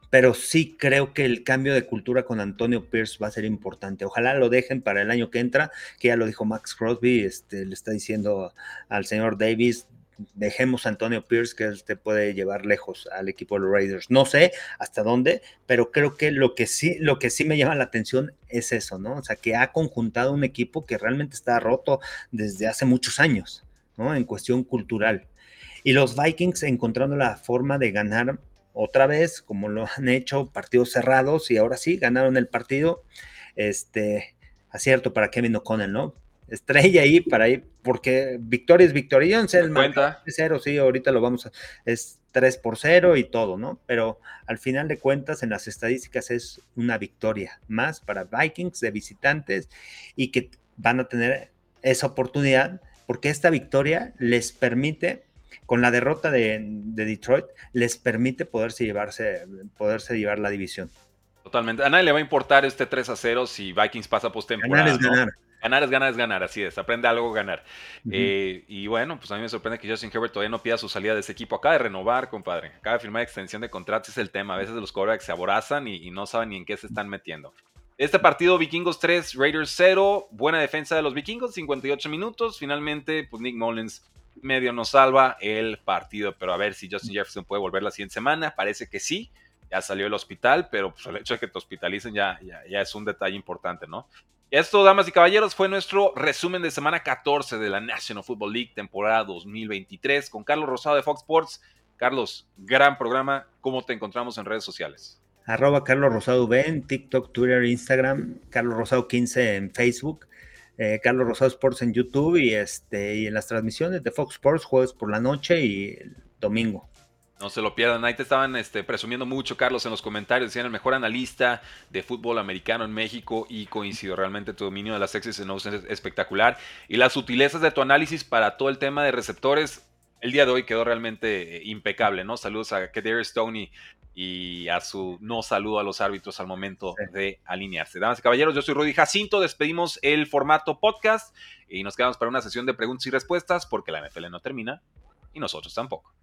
pero sí creo que el cambio de cultura con Antonio Pierce va a ser importante. Ojalá lo dejen para el año que entra, que ya lo dijo Max Crosby, este, le está diciendo al señor Davis, dejemos a Antonio Pierce, que él te puede llevar lejos al equipo de los Raiders. No sé hasta dónde, pero creo que lo que sí, lo que sí me llama la atención es eso, ¿no? O sea, que ha conjuntado un equipo que realmente está roto desde hace muchos años, ¿no? En cuestión cultural. Y los Vikings encontrando la forma de ganar otra vez, como lo han hecho, partidos cerrados, y ahora sí, ganaron el partido. Este, acierto para Kevin O'Connell, ¿no? Estrella ahí para ir, porque victoria es victoria. el cuenta. cero, sí, ahorita lo vamos a, es 3 por 0 y todo, ¿no? Pero al final de cuentas, en las estadísticas es una victoria más para Vikings de visitantes y que van a tener esa oportunidad porque esta victoria les permite, con la derrota de, Detroit, les permite poderse llevarse, poderse llevar la división. Totalmente. A nadie le va a importar este 3 a 0 si Vikings pasa postemporada. Ganar es ganar. Ganar es ganar es ganar, así es, aprende algo ganar. Eh, y bueno, pues a mí me sorprende que Justin Herbert todavía no pida su salida de ese equipo. Acaba de renovar, compadre. Acaba de firmar extensión de contratos, es el tema. A veces los quarterbacks se aborazan y, no saben ni en qué se están metiendo. Este partido, Vikingos 3, Raiders 0. Buena defensa de los Vikingos, 58 minutos. Finalmente, pues Nick Mullins medio nos salva el partido. Pero a ver si Justin Jefferson puede volver la siguiente semana. Parece que sí ya salió del hospital, pero pues el hecho de que te hospitalicen ya, ya, ya, es un detalle importante, ¿no? Esto, damas y caballeros, fue nuestro resumen de semana 14 de la National Football League temporada 2023 con Carlos Rosado de Fox Sports. Carlos, gran programa. ¿Cómo te encontramos en redes sociales? Arroba Carlos Rosado V en TikTok, Twitter, Instagram, Carlos Rosado 15 en Facebook, eh, Carlos Rosado Sports en YouTube y, este, y en las transmisiones de Fox Sports jueves por la noche y domingo. No se lo pierdan. Ahí te estaban este, presumiendo mucho, Carlos, en los comentarios. Decían el mejor analista de fútbol americano en México y coincido. Realmente tu dominio de las X's es espectacular. Y las sutilezas de tu análisis para todo el tema de receptores, el día de hoy quedó realmente eh, impecable, ¿no? Saludos a Kader Stoney y a su no saludo a los árbitros al momento de alinearse. Damas y caballeros, yo soy Rudy Jacinto. Despedimos el formato podcast y nos quedamos para una sesión de preguntas y respuestas porque la NFL no termina y nosotros tampoco.